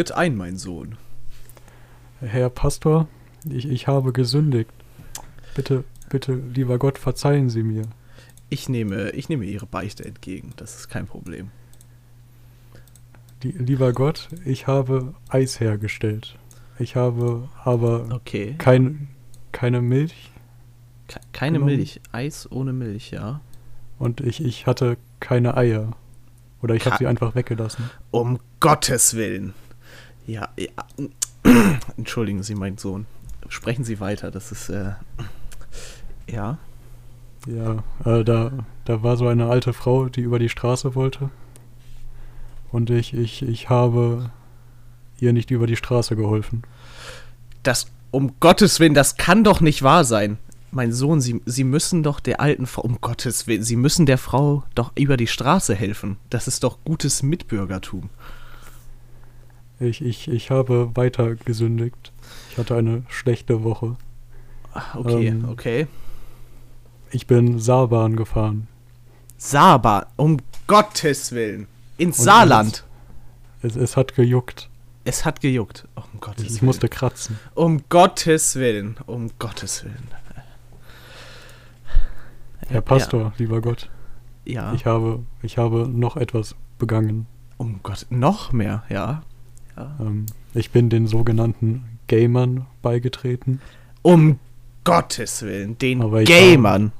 Tritt ein, mein Sohn. Herr Pastor, ich, ich habe gesündigt. Bitte, bitte, lieber Gott, verzeihen Sie mir. Ich nehme, ich nehme Ihre Beichte entgegen. Das ist kein Problem. Die, lieber Gott, ich habe Eis hergestellt. Ich habe aber Okay. kein, keine Milch Ke- Keine Genommen. Milch. Eis ohne Milch, ja. und ich, ich hatte keine Eier. Oder ich habe sie einfach weggelassen. Um Gottes Willen. Ja, ja. Entschuldigen Sie, mein Sohn. Sprechen Sie weiter. Das ist, äh. Ja. Ja, äh, da, da war so eine alte Frau, die über die Straße wollte. Und ich, ich, ich habe ihr nicht über die Straße geholfen. Das, um Gottes Willen, das kann doch nicht wahr sein. Mein Sohn, Sie, Sie müssen doch der alten Frau, um Gottes Willen, Sie müssen der Frau doch über die Straße helfen. Das ist doch gutes Mitbürgertum. Ich, ich, ich habe weiter gesündigt. Ich hatte eine schlechte Woche. Okay, Ähm. okay. Ich bin Saarbahn gefahren. Saba, um Gottes Willen. Ins Und Saarland. Es, es hat gejuckt. Es hat gejuckt. Um Gottes Ich Willen. musste kratzen. Um Gottes Willen. Um Gottes Willen. Herr Pastor, lieber Gott, Ja. ja. ich, habe, ich habe noch etwas begangen. um Gott. Noch mehr, ja. Ja. Ähm, ich bin den sogenannten Gamern beigetreten. Um Gottes Willen. Den Aber ich Gamern.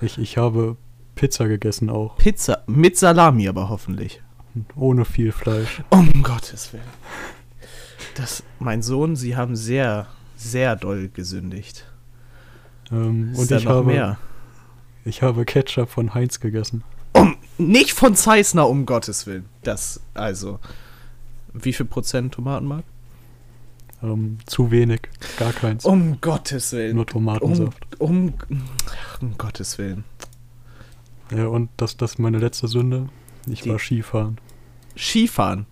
Ich, ich habe Pizza gegessen auch. Pizza. Mit Salami aber hoffentlich. Ohne viel Fleisch. Um Gottes Willen. Das, mein Sohn, Sie haben sehr, sehr doll gesündigt. Ähm, Ist und ich noch habe, mehr? ich habe Ketchup von Heinz gegessen. Um, nicht von Zeissner, um Gottes Willen. Das, also. Wie viel Prozent Tomatenmark? Ähm, zu wenig. Gar keins. Um Gottes Willen. Nur Um, Tomatensaft. um, um Gottes Willen. Ja, und das, das ist meine letzte Sünde. Ich Die- war Skifahren. Skifahren.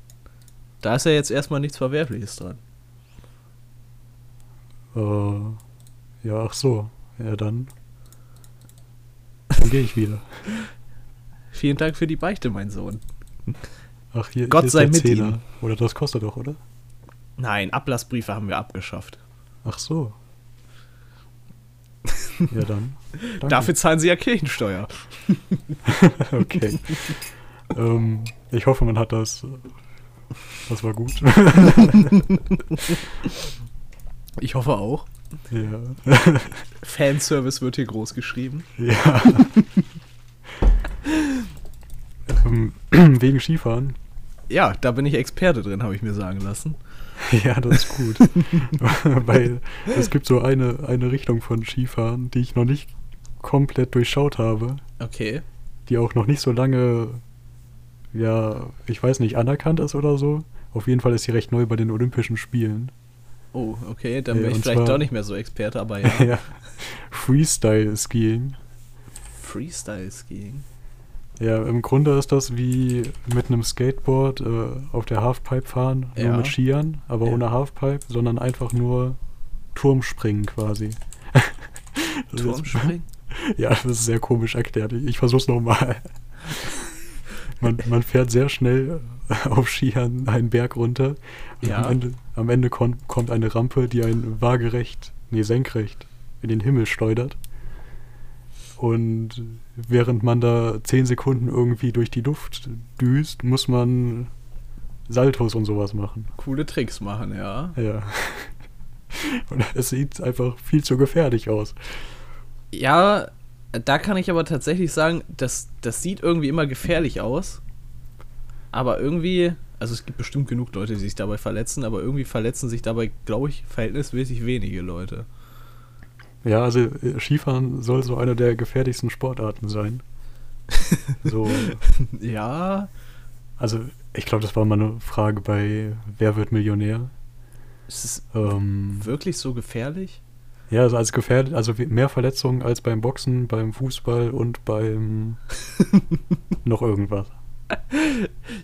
Da ist ja jetzt erstmal nichts Verwerfliches dran. Äh, ja, ach so. Ja, dann. Dann gehe ich wieder. Vielen Dank für die Beichte, mein Sohn. Ach, hier, Gott hier ist sei der mit Zehner. Ihnen. Oder das kostet doch, oder? Nein, Ablassbriefe haben wir abgeschafft. Ach so. Ja, dann. Danke. Dafür zahlen sie ja Kirchensteuer. Okay. ähm, ich hoffe, man hat das. Das war gut. Ich hoffe auch. ja. Fanservice wird hier groß geschrieben. ja. ähm, wegen Skifahren. Ja, da bin ich Experte drin, habe ich mir sagen lassen. Ja, das ist gut. Weil es gibt so eine, eine Richtung von Skifahren, die ich noch nicht komplett durchschaut habe, Okay. die auch noch nicht so lange, ja, ich weiß nicht, anerkannt ist oder so. Auf jeden Fall ist sie recht neu bei den Olympischen Spielen. Oh, okay, dann Ja, bin ich vielleicht zwar- doch nicht mehr so Experte, aber ja. ja. Freestyle-Skiing. Freestyle-Skiing. Ja, im Grunde ist das wie mit einem Skateboard äh, auf der Halfpipe fahren, nur Ja. mit Skiern, aber Ja. ohne Halfpipe, sondern einfach nur Turmspringen quasi. Turmspringen? Ja, das ist sehr komisch erklärt. Ich, ich versuch's nochmal. Man, man fährt sehr schnell auf Skiern einen Berg runter. Und Ja. am Ende, am Ende kommt eine Rampe, die einen waagerecht, nee, senkrecht in den Himmel schleudert. Und während man da 10 Sekunden irgendwie durch die Luft düst, muss man Saltos und sowas machen. Coole Tricks machen, ja. Ja. Und es sieht einfach viel zu gefährlich aus. Ja, da kann ich aber tatsächlich sagen, das, das sieht irgendwie immer gefährlich aus. Aber irgendwie, also es gibt bestimmt genug Leute, die sich dabei verletzen, aber irgendwie verletzen sich dabei, glaube ich, verhältnismäßig wenige Leute. Ja, also äh, Skifahren soll so eine der gefährlichsten Sportarten sein. So, Ja, also ich glaube, das war mal eine Frage bei Wer wird Millionär? ist es Ähm, wirklich so gefährlich? ja, also als gefährlich, also mehr Verletzungen als beim Boxen, beim Fußball und beim noch irgendwas.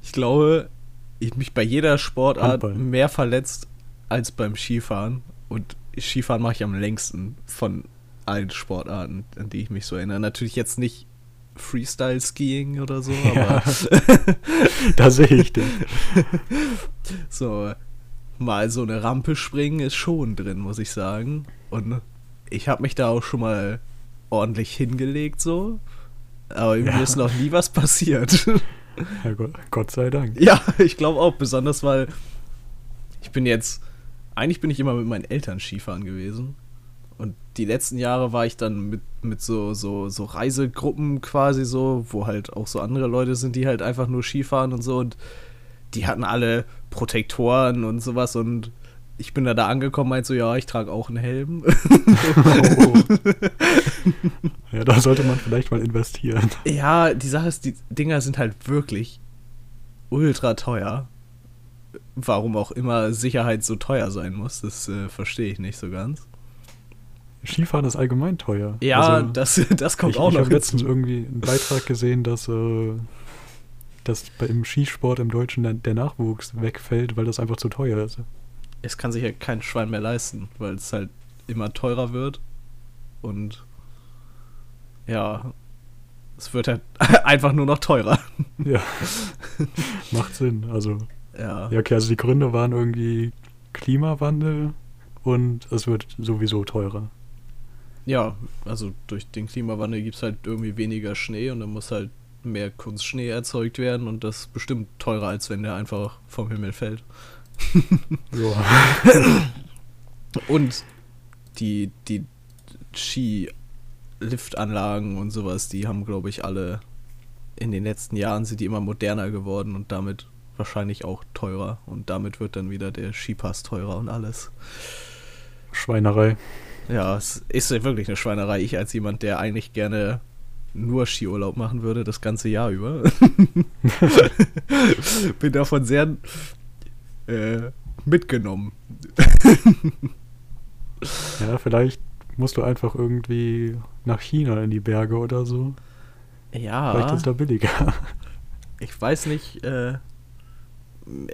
Ich glaube, ich mich bei jeder Sportart Handball. mehr verletzt als beim Skifahren. Und Skifahren mache ich am längsten von allen Sportarten, an die ich mich so erinnere. Natürlich jetzt nicht Freestyle-Skiing oder so, Ja. aber da sehe ich dich. so. mal so eine Rampe springen ist schon drin, muss ich sagen. Und ich habe mich da auch schon mal ordentlich hingelegt so. Aber irgendwie Ja. ist noch nie was passiert. Ja, Gott, Gott sei Dank. ja, ich glaube auch, besonders weil ich bin jetzt, eigentlich bin ich immer mit meinen Eltern Skifahren gewesen. Und die letzten Jahre war ich dann mit, mit so, so, so Reisegruppen quasi so, wo halt auch so andere Leute sind, die halt einfach nur Skifahren und so. Und die hatten alle Protektoren und sowas. Und ich bin da da angekommen, meinte so, ja, ich trage auch einen Helm. Oh. ja, da sollte man vielleicht mal investieren. ja, die Sache ist, die Dinger sind halt wirklich ultra teuer. Warum auch immer Sicherheit so teuer sein muss, das äh, verstehe ich nicht so ganz. Skifahren ist allgemein teuer. Ja, Also, das, das kommt ich, auch ich noch habe letztens irgendwie einen Beitrag gesehen, dass, äh, dass im Skisport im Deutschen der, der Nachwuchs wegfällt, weil das einfach zu teuer ist. Es kann sich ja kein Schwein mehr leisten, weil es halt immer teurer wird. Und ja, es wird halt einfach nur noch teurer. Ja, macht Sinn. Also, Ja. ja, okay, also die Gründe waren irgendwie Klimawandel und es wird sowieso teurer. Ja, also durch den Klimawandel gibt es halt irgendwie weniger Schnee und dann muss halt mehr Kunstschnee erzeugt werden und das ist bestimmt teurer, als wenn der einfach vom Himmel fällt. Und die, die Ski-Liftanlagen und sowas, die haben, glaube ich, alle in den letzten Jahren sind die immer moderner geworden und damit wahrscheinlich auch teurer. Und damit wird dann wieder der Skipass teurer und alles. Schweinerei. Ja, es ist wirklich eine Schweinerei. Ich als jemand, der eigentlich gerne nur Skiurlaub machen würde, das ganze Jahr über, bin davon sehr äh, mitgenommen. Ja, vielleicht musst du einfach irgendwie nach China in die Berge oder so. Ja. Vielleicht ist da billiger. Ich weiß nicht, äh,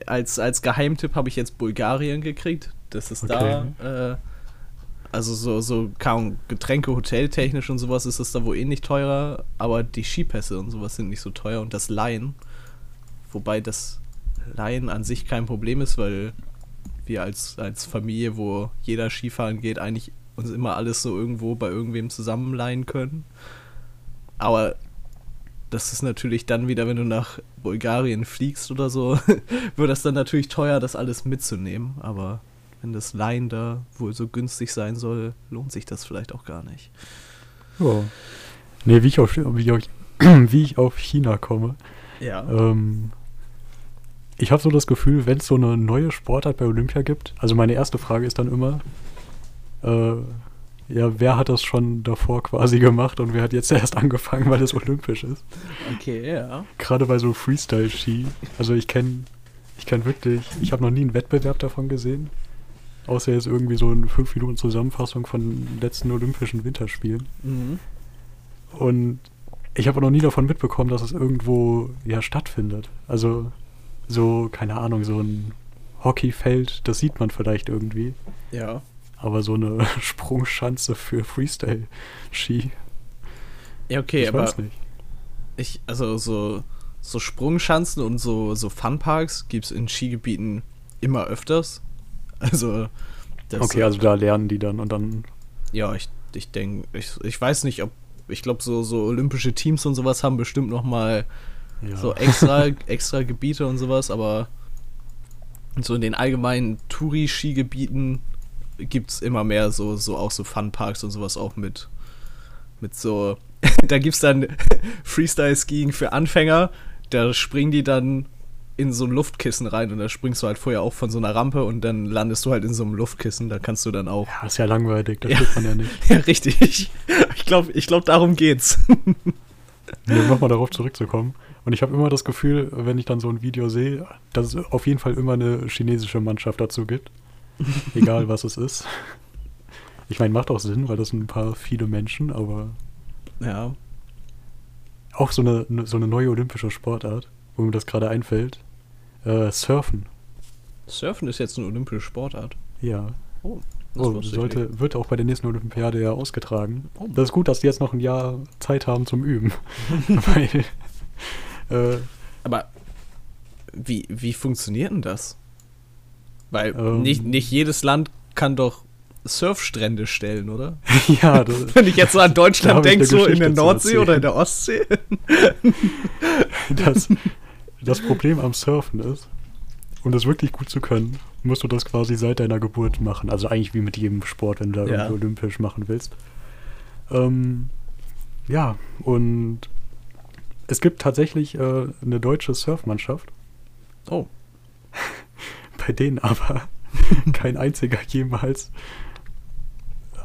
als, als Geheimtipp habe ich jetzt Bulgarien gekriegt. Das ist Okay. da, äh, also so, so kaum Getränke, hoteltechnisch und sowas ist es da wohl eh nicht teurer, aber die Skipässe und sowas sind nicht so teuer und das Leihen, wobei das Leihen an sich kein Problem ist, weil wir als, als Familie, wo jeder Skifahren geht, eigentlich uns immer alles so irgendwo bei irgendwem zusammenleihen können. Aber das ist natürlich dann wieder, wenn du nach Bulgarien fliegst oder so, wird das dann natürlich teuer, das alles mitzunehmen. Aber wenn das Leihen da wohl so günstig sein soll, lohnt sich das vielleicht auch gar nicht. Ja. Nee, wie ich auf, wie ich, auf- wie ich auf China komme. Ja. Ähm, ich habe so das Gefühl, wenn es so eine neue Sportart bei Olympia gibt, also meine erste Frage ist dann immer, äh, ja, wer hat das schon davor quasi gemacht und wer hat jetzt erst angefangen, weil es olympisch ist? Okay, ja. Gerade bei so Freestyle-Ski. Also ich kenne ich kenn wirklich, ich habe noch nie einen Wettbewerb davon gesehen. Außer jetzt irgendwie so eine 5 Minuten Zusammenfassung von letzten Olympischen Winterspielen. Mhm. Und ich habe noch nie davon mitbekommen, dass es irgendwo ja stattfindet. Also so, keine Ahnung, so ein Hockeyfeld, das sieht man vielleicht irgendwie. Ja. Aber so eine Sprungschanze für Freestyle-Ski, Ja, okay, ich aber weiß nicht. ich, also so, so Sprungschanzen und so, so Funparks gibt es in Skigebieten immer öfters. Also, das, Okay, also da lernen die dann und dann ja, ich, ich denke, ich, ich weiß nicht, ob, ich glaube, so, so olympische Teams und sowas haben bestimmt noch mal ja. so extra, extra Gebiete und sowas, aber so in den allgemeinen Touri-Skigebieten gibt es immer mehr so, so auch so Funparks und sowas auch mit, mit so, da gibt es dann Freestyle-Skiing für Anfänger, da springen die dann in so ein Luftkissen rein und da springst du halt vorher auch von so einer Rampe und dann landest du halt in so einem Luftkissen, da kannst du dann auch. Ja, ist ja langweilig, das Ja. tut man ja nicht. Ja, richtig. Ich glaube, ich glaub, darum geht's. Nee, um nochmal darauf zurückzukommen. Und ich habe immer das Gefühl, wenn ich dann so ein Video sehe, dass es auf jeden Fall immer eine chinesische Mannschaft dazu gibt. Egal was es ist. Ich meine, macht auch Sinn, weil das sind ein paar viele Menschen, aber Ja. auch so eine, ne- so eine neue olympische Sportart, wo mir das gerade einfällt. Äh, Surfen. Surfen ist jetzt eine olympische Sportart. Ja. Oh, das Oh, sollte, wird auch bei der nächsten Olympiade ja ausgetragen. Oh. Das ist gut, dass die jetzt noch ein Jahr Zeit haben zum Üben. weil, äh, Aber wie, wie funktioniert denn das? Weil Ähm. nicht, nicht jedes Land kann doch Surfstrände stellen, oder? ja, das, Wenn ich jetzt so an Deutschland denke, so in der Nordsee oder in der Ostsee. das, das Problem am Surfen ist, um das wirklich gut zu können, musst du das quasi seit deiner Geburt machen. Also eigentlich wie mit jedem Sport, wenn du da Ja. irgendwie olympisch machen willst. Ähm, ja, und es gibt tatsächlich äh, eine deutsche Surfmannschaft, Oh. Bei denen aber kein einziger jemals,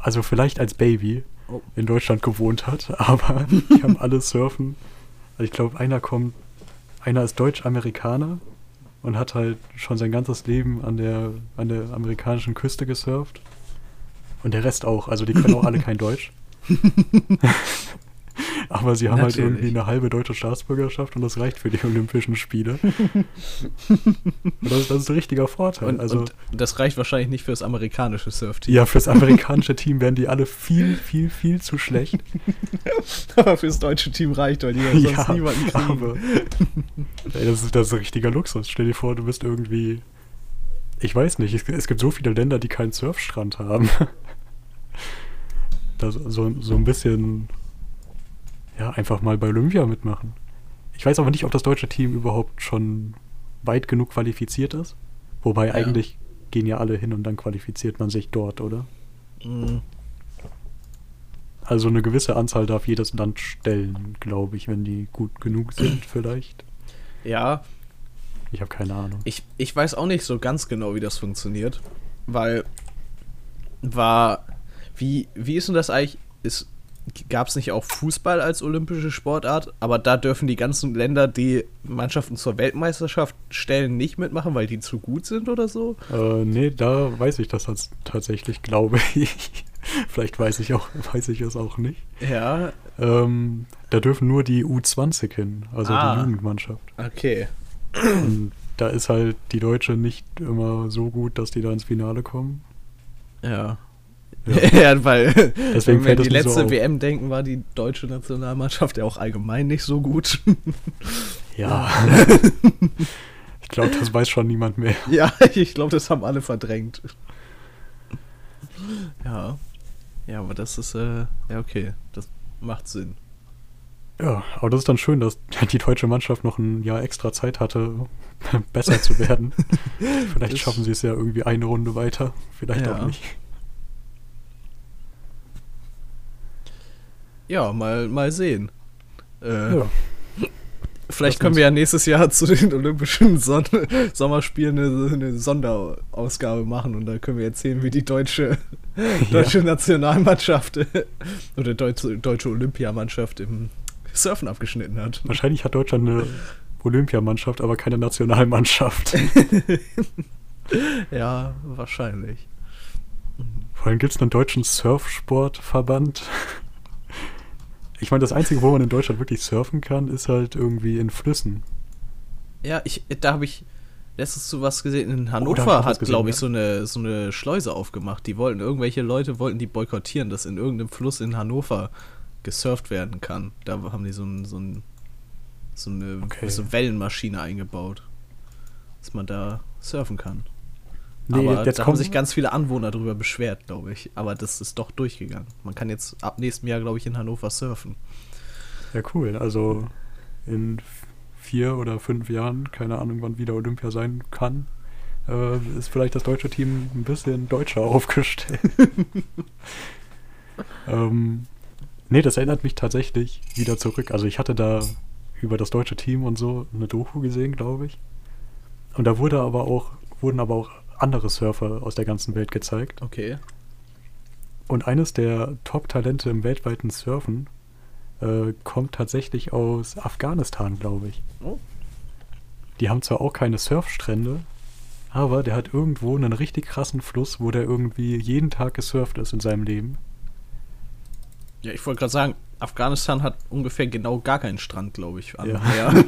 also vielleicht als Baby, Oh. in Deutschland gewohnt hat, aber die haben alle Surfen. Also ich glaube, einer kommt, einer ist Deutsch-Amerikaner und hat halt schon sein ganzes Leben an der, an der amerikanischen Küste gesurft. Und der Rest auch, also die können auch alle kein Deutsch. Aber sie haben halt Natürlich. irgendwie eine halbe deutsche Staatsbürgerschaft und das reicht für die Olympischen Spiele. das, das ist ein richtiger Vorteil. Und, also, und das reicht wahrscheinlich nicht fürs amerikanische Surfteam. ja, fürs amerikanische Team wären die alle viel, viel, viel zu schlecht. Aber fürs deutsche Team reicht, weil die ja sonst niemanden kriegen. aber ey, das, ist, das ist ein richtiger Luxus. Stell dir vor, du bist irgendwie. Ich weiß nicht, es, es gibt so viele Länder, die keinen Surfstrand haben. Das, so, so ein bisschen. Ja, einfach mal bei Olympia mitmachen. Ich weiß aber nicht, ob das deutsche Team überhaupt schon weit genug qualifiziert ist. Wobei Ja. eigentlich gehen ja alle hin und dann qualifiziert man sich dort, oder? Mm, Also eine gewisse Anzahl darf jedes Land stellen, glaube ich, wenn die gut genug sind, vielleicht. Ja, Ich habe keine Ahnung. ich, ich weiß auch nicht so ganz genau, wie das funktioniert. Weil war. Wie, wie ist denn das eigentlich? Ist, Gab es nicht auch Fußball als olympische Sportart? Aber da dürfen die ganzen Länder, die Mannschaften zur Weltmeisterschaft stellen, nicht mitmachen, weil die zu gut sind oder so? Äh, nee, da weiß ich das tats- tatsächlich, glaube ich. Vielleicht weiß ich auch, weiß ich es auch nicht. Ja, Ähm, da dürfen nur die U20 hin, also Ah. die Jugendmannschaft. okay. Und da ist halt die Deutsche nicht immer so gut, dass die da ins Finale kommen. Ja. Ja. Weil Deswegen wenn wir die so letzte auf. WM denken, war die deutsche Nationalmannschaft ja auch allgemein nicht so gut. Ja. ich glaube, das weiß schon niemand mehr. ja, ich glaube, das haben alle verdrängt. Ja. Ja, aber das ist, äh, ja, okay. Das macht Sinn. Ja, aber das ist dann schön, dass die deutsche Mannschaft noch ein Jahr extra Zeit hatte, besser zu werden. Vielleicht Das- schaffen sie es ja irgendwie eine Runde weiter, vielleicht Ja. auch nicht. Ja, mal, mal sehen. Äh, Ja. Vielleicht können wir ja nächstes Jahr zu den Olympischen Son Sommerspielen eine, eine Sonderausgabe machen und da können wir erzählen, wie die deutsche, deutsche Nationalmannschaft oder deutsche, deutsche Olympiamannschaft im Surfen abgeschnitten hat. Wahrscheinlich hat Deutschland eine Olympiamannschaft, aber keine Nationalmannschaft. Ja, wahrscheinlich. Vor allem gibt es einen deutschen Surfsportverband. Ich meine, das Einzige, wo man in Deutschland wirklich surfen kann, ist halt irgendwie in Flüssen. Ja, ich, da habe ich letztens so was gesehen. In Oh, Hannover was hat, glaube ich, ja. so eine, so eine Schleuse aufgemacht. Die wollten, irgendwelche Leute wollten die boykottieren, dass in irgendeinem Fluss in Hannover gesurft werden kann. Da haben die so, ein, so, ein, so eine Okay. so Wellenmaschine eingebaut, dass man da surfen kann. Nee, Aber jetzt da haben sich ganz viele Anwohner darüber beschwert, glaube ich. Aber das ist doch durchgegangen. Man kann jetzt ab nächstem Jahr, glaube ich, in Hannover surfen. Ja, cool. Also in vier oder fünf Jahren, keine Ahnung, wann wieder Olympia sein kann, äh, ist vielleicht das deutsche Team ein bisschen deutscher aufgestellt. ähm, nee, das erinnert mich tatsächlich wieder zurück. Also ich hatte da über das deutsche Team und so eine Doku gesehen, glaube ich. Und da wurde aber auch, wurden aber auch andere Surfer aus der ganzen Welt gezeigt. Okay. Und eines der Top-Talente im weltweiten Surfen äh, kommt tatsächlich aus Afghanistan, glaube ich. Oh. Die haben zwar auch keine Surfstrände, aber der hat irgendwo einen richtig krassen Fluss, wo der irgendwie jeden Tag gesurft ist in seinem Leben. Ja, ich wollte gerade sagen, Afghanistan hat ungefähr genau gar keinen Strand, glaube ich. Am Ja.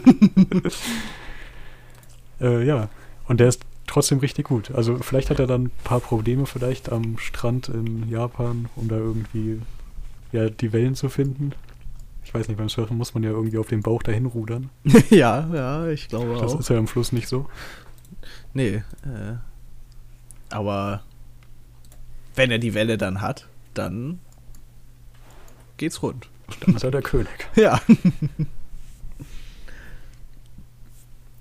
Äh, ja, und der ist trotzdem richtig gut. Also vielleicht hat er dann ein paar Probleme vielleicht am Strand in Japan, um da irgendwie ja, die Wellen zu finden. Ich weiß nicht, beim Surfen muss man ja irgendwie auf dem Bauch dahin rudern. ja, ja, ich glaube Das auch. ist ja im Fluss nicht so. nee, äh, Aber wenn er die Welle dann hat, dann geht's rund. Dann ist er der König. Ja.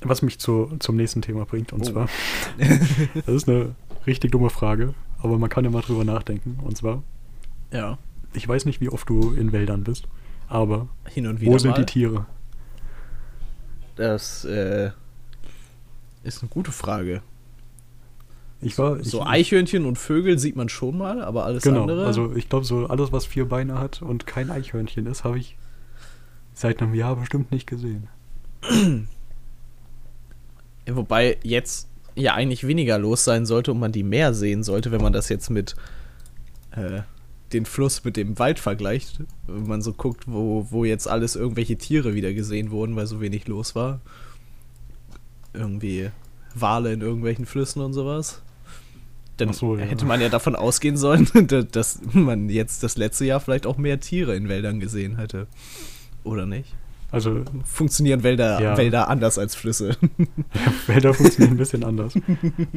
Was mich zu, zum nächsten Thema bringt, und Oh. zwar, das ist eine richtig dumme Frage, aber man kann ja mal drüber nachdenken. Und zwar, Ja. ich weiß nicht, wie oft du in Wäldern bist, aber Hin und wieder. wo sind mal. die Tiere? Das äh, ist eine gute Frage. Ich war. So ich, Eichhörnchen und Vögel sieht man schon mal, aber alles Genau, andere. also ich glaube, so alles, was vier Beine hat und kein Eichhörnchen ist, habe ich seit einem Jahr bestimmt nicht gesehen. Wobei jetzt ja eigentlich weniger los sein sollte und man die mehr sehen sollte, wenn man das jetzt mit äh, den Fluss mit dem Wald vergleicht. Wenn man so guckt, wo, wo jetzt alles irgendwelche Tiere wieder gesehen wurden, weil so wenig los war. Irgendwie Wale in irgendwelchen Flüssen und sowas. Dann so, ja. hätte man ja davon ausgehen sollen, da- dass man jetzt das letzte Jahr vielleicht auch mehr Tiere in Wäldern gesehen hätte. Oder nicht? Also Funktionieren Wälder, Ja. Wälder anders als Flüsse. Wälder funktionieren ein bisschen anders.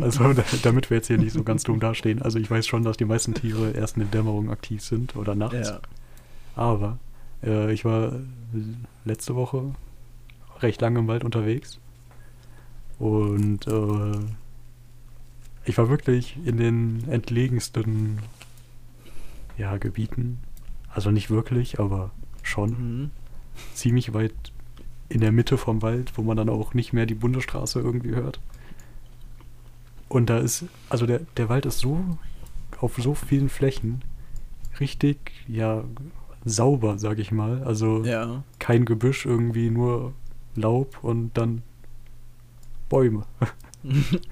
Also da, damit wir jetzt hier nicht so ganz dumm dastehen. Also ich weiß schon, dass die meisten Tiere erst in der Dämmerung aktiv sind oder nachts. ja. Aber äh, ich war letzte Woche recht lange im Wald unterwegs. Und äh, ich war wirklich in den entlegensten ja, Gebieten. Also nicht wirklich, aber schon Mhm. Ziemlich weit in der Mitte vom Wald, wo man dann auch nicht mehr die Bundesstraße irgendwie hört. Und da ist, also der, der Wald ist so auf so vielen Flächen richtig, ja, sauber, sag ich mal. Also Ja. kein Gebüsch, irgendwie nur Laub und dann Bäume.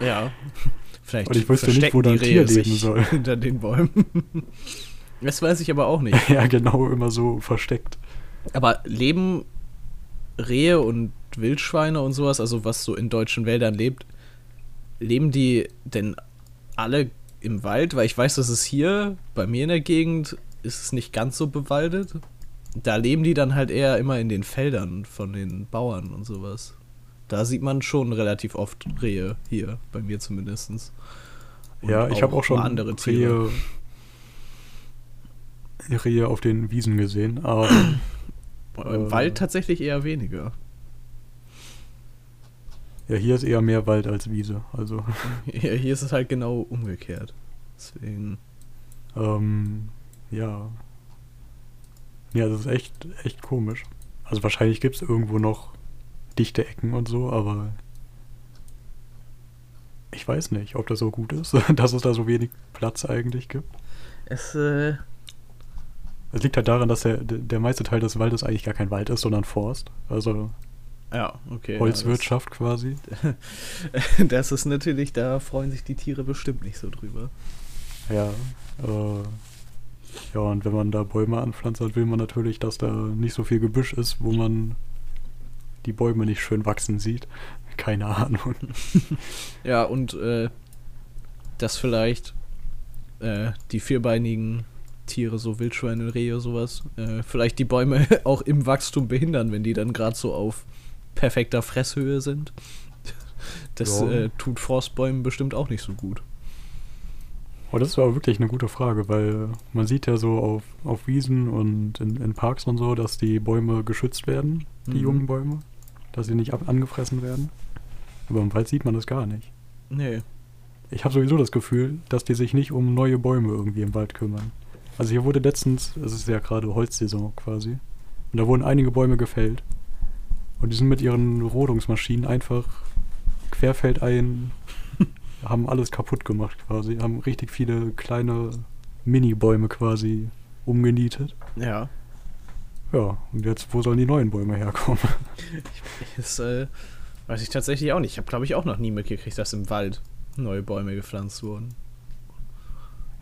Ja. Vielleicht Und ich wüsste nicht, wo da ein die Tier leben soll. Hinter den Bäumen. Das weiß ich aber auch nicht. ja, genau, immer so versteckt. Aber leben Rehe und Wildschweine und sowas, also was so in deutschen Wäldern lebt, leben die denn alle im Wald? Weil ich weiß, dass es hier bei mir in der Gegend ist es nicht ganz so bewaldet. Da leben die dann halt eher immer in den Feldern von den Bauern und sowas. Da sieht man schon relativ oft Rehe hier, bei mir zumindest. ja, ich habe auch schon andere Tiere. Rehe, Rehe auf den Wiesen gesehen, aber Im Äh. Wald tatsächlich eher weniger. ja, hier ist eher mehr Wald als Wiese. Also Hier, hier ist es halt genau umgekehrt. Deswegen. Ähm, ja. Ja, das ist echt, echt komisch. Also wahrscheinlich gibt es irgendwo noch dichte Ecken und so, aber ich weiß nicht, ob das so gut ist, dass es da so wenig Platz eigentlich gibt. Es, äh, Es liegt halt daran, dass der, der meiste Teil des Waldes eigentlich gar kein Wald ist, sondern Forst. Also ja, okay. Holzwirtschaft quasi. Ja, das, das ist natürlich, da freuen sich die Tiere bestimmt nicht so drüber. Ja. Äh, ja, und wenn man da Bäume anpflanzt, dann will man natürlich, dass da nicht so viel Gebüsch ist, wo man die Bäume nicht schön wachsen sieht. Keine Ahnung. Ja, und äh, dass vielleicht äh, die vierbeinigen Tiere, so Wildschweine, Rehe, sowas, äh, vielleicht die Bäume auch im Wachstum behindern, wenn die dann gerade so auf perfekter Fresshöhe sind. Das Ja. äh, tut Forstbäumen bestimmt auch nicht so gut. Aber das war wirklich eine gute Frage, weil man sieht ja so auf, auf Wiesen und in, in Parks und so, dass die Bäume geschützt werden, die Mhm. jungen Bäume, dass sie nicht ab angefressen werden. Aber im Wald sieht man das gar nicht. Nee. Ich habe sowieso das Gefühl, dass die sich nicht um neue Bäume irgendwie im Wald kümmern. Also hier wurde letztens, es ist ja gerade Holzsaison quasi, und da wurden einige Bäume gefällt. Und die sind mit ihren Rodungsmaschinen einfach querfeldein, haben alles kaputt gemacht quasi, haben richtig viele kleine Mini-Bäume quasi umgenietet. Ja. Ja, und jetzt, wo sollen die neuen Bäume herkommen? Das äh, weiß ich tatsächlich auch nicht. Ich habe, glaube ich, auch noch nie mitgekriegt, dass im Wald neue Bäume gepflanzt wurden.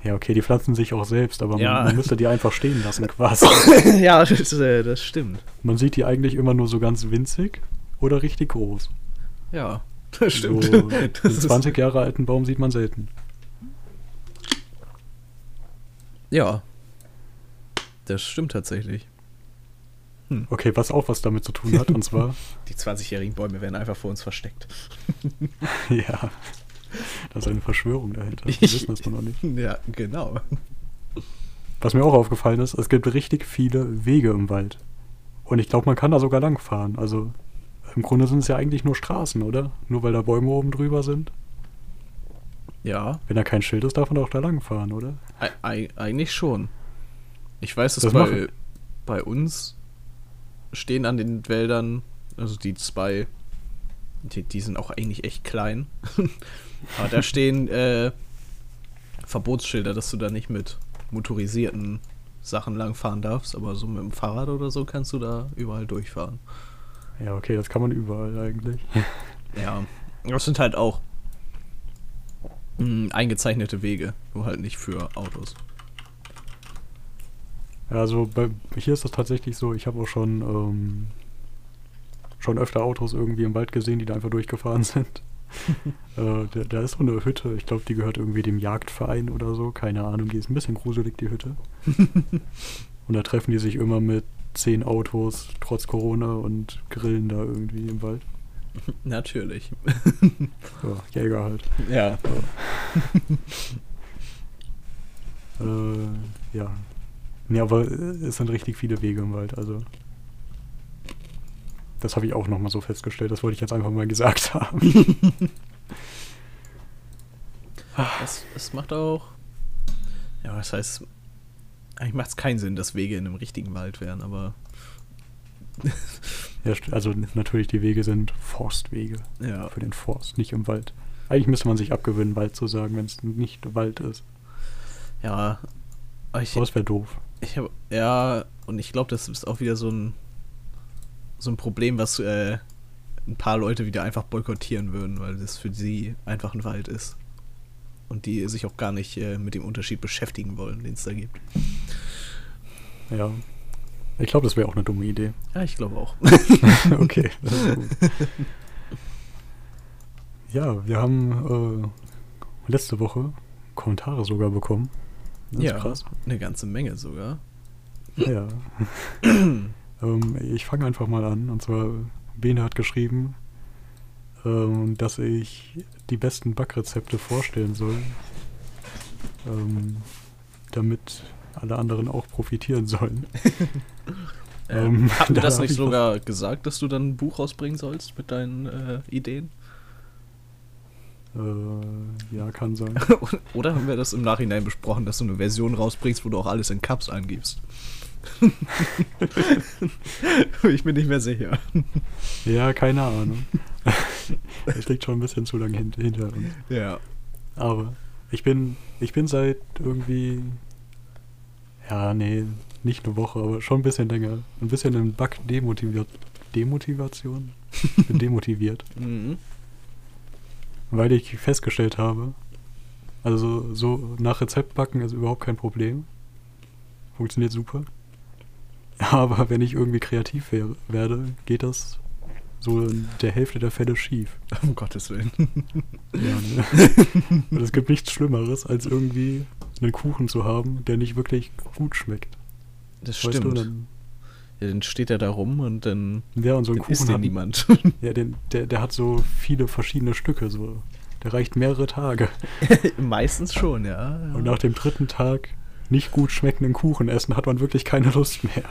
Ja, okay, die pflanzen sich auch selbst, aber Ja. man, man müsste die einfach stehen lassen quasi. ja, das, äh, das stimmt. Man sieht die eigentlich immer nur so ganz winzig oder richtig groß. Ja, das stimmt. So das ist, 20 Jahre alten Baum sieht man selten. ja. Das stimmt tatsächlich. Okay, was auch was damit zu tun hat, und zwar, Die 20-jährigen Bäume werden einfach vor uns versteckt. ja, Da ist eine Verschwörung dahinter. Wir wissen das nur noch nicht. Ja, genau. Was mir auch aufgefallen ist, es gibt richtig viele Wege im Wald. Und ich glaube, man kann da sogar langfahren. Also im Grunde sind es ja eigentlich nur Straßen, oder? Nur weil da Bäume oben drüber sind. Ja, Wenn da kein Schild ist, darf man auch da langfahren, oder? e ei- eigentlich schon. Ich weiß, dass Das bei, machen- bei uns stehen an den Wäldern, also die zwei, die, die sind auch eigentlich echt klein. Aber da stehen äh, Verbotsschilder, dass du da nicht mit motorisierten Sachen langfahren darfst, aber so mit dem Fahrrad oder so kannst du da überall durchfahren. Ja, okay, das kann man überall eigentlich. Ja, das sind halt auch mh, eingezeichnete Wege, nur halt nicht für Autos. Also bei, hier ist das tatsächlich so, ich habe auch schon, ähm, schon öfter Autos irgendwie im Wald gesehen, die da einfach durchgefahren sind. äh, da, da ist so eine Hütte, ich glaube, die gehört irgendwie dem Jagdverein oder so, keine Ahnung, die ist ein bisschen gruselig, die Hütte. und da treffen die sich immer mit zehn Autos, trotz Corona, und grillen da irgendwie im Wald. Natürlich. Ja, Jäger halt. Ja. Äh, ja. Nee, aber es sind richtig viele Wege im Wald, also. Das habe ich auch nochmal so festgestellt, das wollte ich jetzt einfach mal gesagt haben. Es, es macht auch. Ja, das heißt. Eigentlich macht es keinen Sinn, dass Wege in einem richtigen Wald wären, aber. ja, also natürlich, die Wege sind Forstwege Ja. für den Forst, nicht im Wald. Eigentlich müsste man sich abgewöhnen, Wald zu sagen, wenn es nicht Wald ist. Ja. Aber ich, das wäre doof. ich hab, ja, und ich glaube, das ist auch wieder so ein. So ein Problem, was äh, ein paar Leute wieder einfach boykottieren würden, weil das für sie einfach ein Wald ist. Und die sich auch gar nicht äh, mit dem Unterschied beschäftigen wollen, den es da gibt. Ja. Ich glaube, das wäre auch eine dumme Idee. Ja, ich glaube auch. okay, das ist gut. Ja, wir haben äh, letzte Woche Kommentare sogar bekommen. Das ja, krass. eine ganze Menge sogar. Ja. ähm, ich fange einfach mal an. Und zwar, Bene hat geschrieben, ähm, dass ich die besten Backrezepte vorstellen soll, ähm, damit alle anderen auch profitieren sollen. Ähm, Ähm, Hatten da das nicht sogar gesagt, dass du dann ein Buch rausbringen sollst mit deinen äh, Ideen? Äh, ja, kann sein. Oder haben wir das im Nachhinein besprochen, dass du eine Version rausbringst, wo du auch alles in Cups angibst? ich bin nicht mehr sicher. Ja, keine Ahnung. Es liegt schon ein bisschen zu lange hint hinter uns. Ja. Aber ich bin, ich bin seit irgendwie, ja, nee, nicht eine Woche, aber schon ein bisschen länger, ein bisschen in Bug demotiviert. Demotivation? Ich bin demotiviert, Mhm. weil ich festgestellt habe, also so nach Rezept backen ist überhaupt kein Problem. Funktioniert super. Aber wenn ich irgendwie kreativ wär, werde, geht das so in der Hälfte der Fälle schief. Um Gottes Willen. Ja, ne? Und es gibt nichts Schlimmeres, als irgendwie einen Kuchen zu haben, der nicht wirklich gut schmeckt. Das Weißt stimmt. du, dann, ja, dann steht er da rum und dann, ja, und so ein dann isst Kuchen den hat, niemand. ja, den, der, der hat so viele verschiedene Stücke, so. Der reicht mehrere Tage. Meistens schon, ja. ja. Und nach dem dritten Tag nicht gut schmeckenden Kuchen essen, hat man wirklich keine Lust mehr.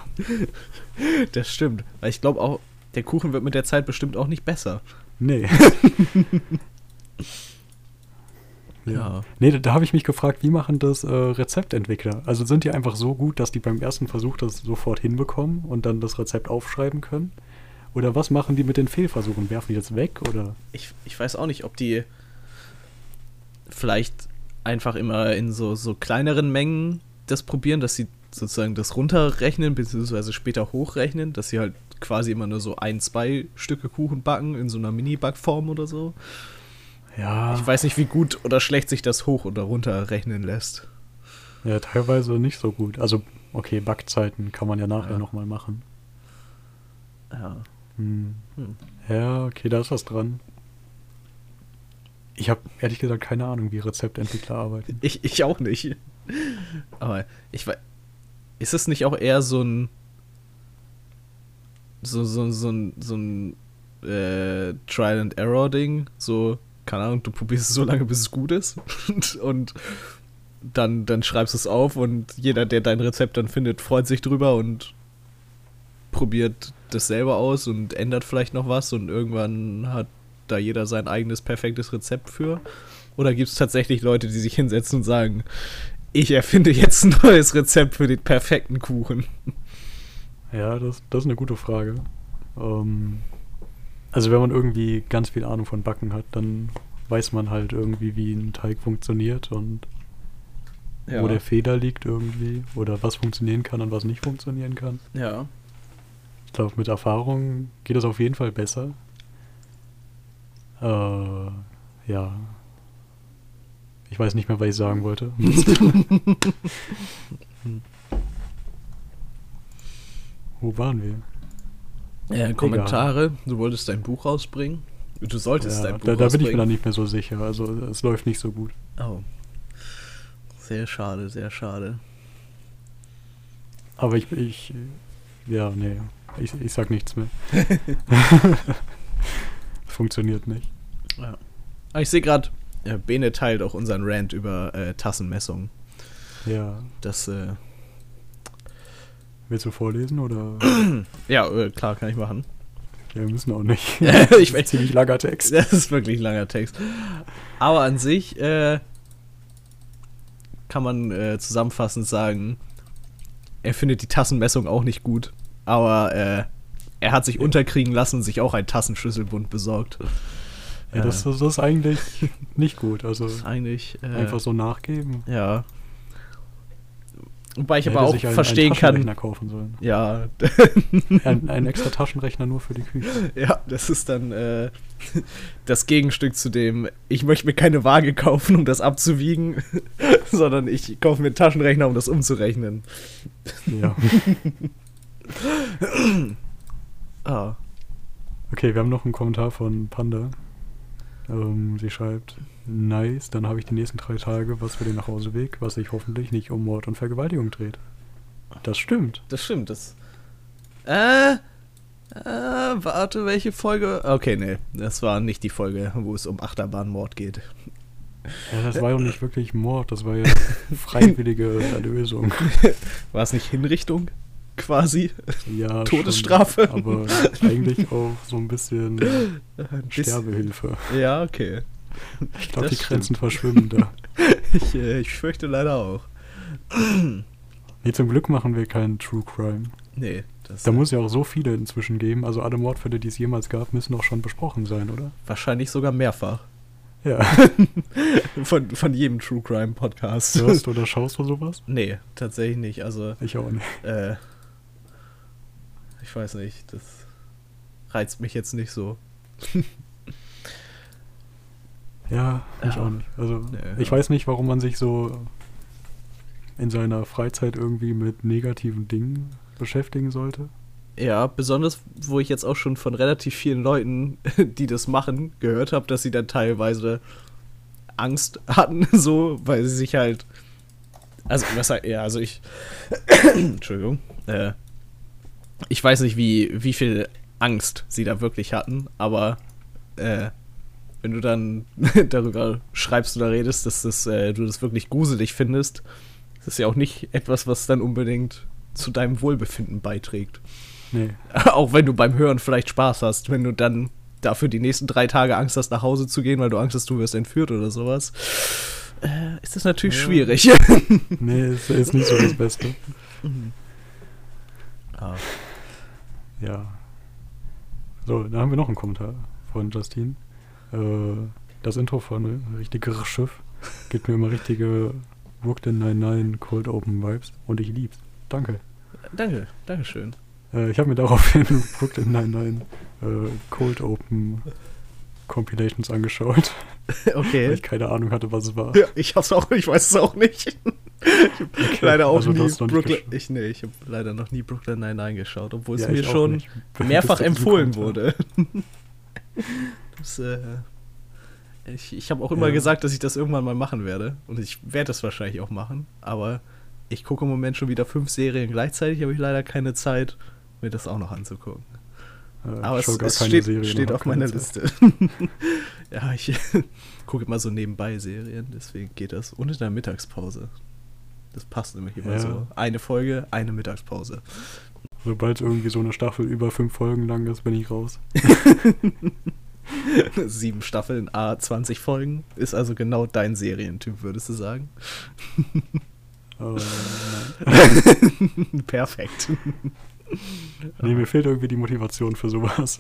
Das stimmt. Weil ich glaube auch, der Kuchen wird mit der Zeit bestimmt auch nicht besser. Nee. Ja. Nee, da, da habe ich mich gefragt, wie machen das äh, Rezeptentwickler? Also sind die einfach so gut, dass die beim ersten Versuch das sofort hinbekommen und dann das Rezept aufschreiben können? Oder was machen die mit den Fehlversuchen? Werfen die das weg oder? Ich, ich weiß auch nicht, ob die vielleicht einfach immer in so, so kleineren Mengen das probieren, dass sie sozusagen das runterrechnen, beziehungsweise später hochrechnen, dass sie halt quasi immer nur so ein, zwei Stücke Kuchen backen in so einer Mini-Backform oder so. Ja, Ich weiß nicht, wie gut oder schlecht sich das hoch oder runter rechnen lässt. ja, teilweise nicht so gut. Also, okay, Backzeiten kann man ja nachher Ja. nochmal machen. Ja. Hm. Hm. Ja, okay, da ist was dran. Ich habe ehrlich gesagt keine Ahnung, wie Rezeptentwickler arbeiten. Ich, ich auch nicht. Aber ich weiß. Ist es nicht auch eher so ein. So, so, so ein, so ein äh, Trial and Error-Ding? So, keine Ahnung, du probierst es so lange, bis es gut ist. und, und dann, dann schreibst du es auf und jeder, der dein Rezept dann findet, freut sich drüber und probiert das selber aus und ändert vielleicht noch was und irgendwann hat da jeder sein eigenes perfektes Rezept für. Oder gibt es tatsächlich Leute, die sich hinsetzen und sagen, ich erfinde jetzt ein neues Rezept für den perfekten Kuchen? Ja, das, das ist eine gute Frage. Ähm, also wenn man irgendwie ganz viel Ahnung von Backen hat, dann weiß man halt irgendwie, wie ein Teig funktioniert und ja. wo der Fehler liegt irgendwie oder was funktionieren kann und was nicht funktionieren kann. Ja. Ich glaube, mit Erfahrung geht es auf jeden Fall besser. Äh, ja. Ich weiß nicht mehr, was ich sagen wollte. Wo waren wir? Ja, Kommentare. Egal. Du wolltest dein Buch rausbringen. Du solltest ja, dein Buch da, da bin ich mir dann nicht mehr so sicher. Also es läuft nicht so gut. Oh. Sehr schade, sehr schade. Aber ich, ich ja, nee, ich, ich sag nichts mehr. Funktioniert nicht. Ja. Ah, ich sehe gerade, ja, Bene teilt auch unseren Rant über äh, Tassenmessung. Ja. Das, äh, Willst du vorlesen oder? ja, äh, klar, kann ich machen. Ja, wir müssen auch nicht. ich weiß ziemlich langer Text. Das ist wirklich langer Text. Aber an sich äh, kann man äh, zusammenfassend sagen, er findet die Tassenmessung auch nicht gut, aber äh, er hat sich ja. unterkriegen lassen und sich auch ein Tassenschlüsselbund besorgt. Ja, das, das, ist eigentlich nicht gut. Also eigentlich äh, einfach so nachgeben. Ja. Wobei ich aber auch verstehen kann. kaufen sollen. Ja. ein, ein, extra Taschenrechner nur für die Küche. Ja, das ist dann äh, das Gegenstück zu dem, ich möchte mir keine Waage kaufen, um das abzuwiegen, sondern ich kaufe mir einen Taschenrechner, um das umzurechnen. Ja. ah. Okay, wir haben noch einen Kommentar von Panda. Ähm, sie schreibt, nice, dann habe ich die nächsten drei Tage was für den Nachhauseweg, was sich hoffentlich nicht um Mord und Vergewaltigung dreht. Das stimmt. Das stimmt, das. Äh, äh, warte, welche Folge? Okay, nee, das war nicht die Folge, wo es um Achterbahnmord geht. Ja, das war ja nicht wirklich Mord, das war ja freiwillige Erlösung. War es nicht Hinrichtung? Quasi. Ja, Todesstrafe. Schon, aber eigentlich auch so ein bisschen Sterbehilfe. Ja, okay. Ich glaube, die Grenzen verschwimmen da. ich, äh, ich fürchte leider auch. nee, zum Glück machen wir keinen True Crime. Nee. da muss ja auch so viele inzwischen geben. Also alle Mordfälle, die es jemals gab, müssen auch schon besprochen sein, oder? Wahrscheinlich sogar mehrfach. Ja. von, von jedem True Crime Podcast. Hörst oder schaust du sowas? Nee, tatsächlich nicht. Also, ich auch nicht. Äh, ich weiß nicht, das reizt mich jetzt nicht so. ja, ich ja. auch nicht. Also nee, ich ja. weiß nicht, warum man sich so in seiner Freizeit irgendwie mit negativen Dingen beschäftigen sollte. Ja, besonders, wo ich jetzt auch schon von relativ vielen Leuten, die das machen, gehört habe, dass sie dann teilweise Angst hatten, so, weil sie sich halt. Also, was ja, also ich. Entschuldigung. Äh, ich weiß nicht, wie, wie viel Angst sie da wirklich hatten, aber äh, wenn du dann darüber schreibst oder redest, dass das, äh, du das wirklich gruselig findest, das ist ja auch nicht etwas, was dann unbedingt zu deinem Wohlbefinden beiträgt. Nee. Auch wenn du beim Hören vielleicht Spaß hast, wenn du dann dafür die nächsten drei Tage Angst hast, nach Hause zu gehen, weil du Angst hast, du wirst entführt oder sowas, äh, ist das natürlich ja. schwierig. nee, ist, ist nicht so das Beste. Mhm. Ah. Ja. So, da haben wir noch einen Kommentar von Justine. Äh, das Intro von richtiger Schiff gibt mir immer richtige Brooklyn 99 Cold Open Vibes und ich lieb's. Danke. Danke, Dankeschön. Äh, ich habe mir daraufhin Brooklyn 99 äh, Cold Open Compilations angeschaut. Okay. Weil ich keine Ahnung hatte, was es war. Ja, ich hab's auch, ich weiß es auch nicht. Ich okay, leider auch also nie Brooklyn. Ich, nee, ich habe leider noch nie Brooklyn Nine-Nine geschaut, obwohl ja, es mir schon mehrfach empfohlen wurde. das, äh, ich ich habe auch immer ja. gesagt, dass ich das irgendwann mal machen werde. Und ich werde das wahrscheinlich auch machen. Aber ich gucke im Moment schon wieder fünf Serien gleichzeitig, habe ich leider keine Zeit, mir das auch noch anzugucken. Äh, aber es, es steht, steht auf meiner Liste. Ja, ich gucke immer so nebenbei Serien, deswegen geht das. Und in der Mittagspause. Das passt nämlich immer Ja. so. Eine Folge, eine Mittagspause. Sobald irgendwie so eine Staffel über fünf Folgen lang ist, bin ich raus. Sieben Staffeln, A, 20 Folgen. Ist also genau dein Serientyp, würdest du sagen? Nein. Perfekt. Nee, mir fehlt irgendwie die Motivation für sowas.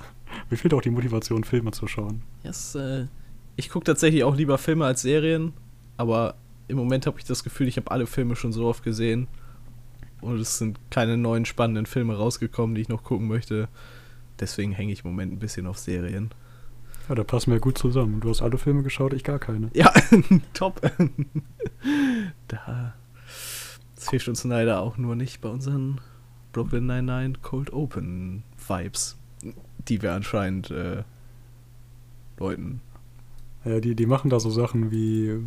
Mir fehlt auch die Motivation, Filme zu schauen. Yes, äh, ich gucke tatsächlich auch lieber Filme als Serien, aber im Moment habe ich das Gefühl, ich habe alle Filme schon so oft gesehen. Und es sind keine neuen spannenden Filme rausgekommen, die ich noch gucken möchte. Deswegen hänge ich im Moment ein bisschen auf Serien. Ja, da passen wir gut zusammen. Du hast alle Filme geschaut, ich gar keine. Ja, top. da. Das hilft uns leider auch nur nicht bei unseren Brooklyn 99 Cold Open Vibes, die wir anscheinend äh, deuten. Ja, die, die machen da so Sachen wie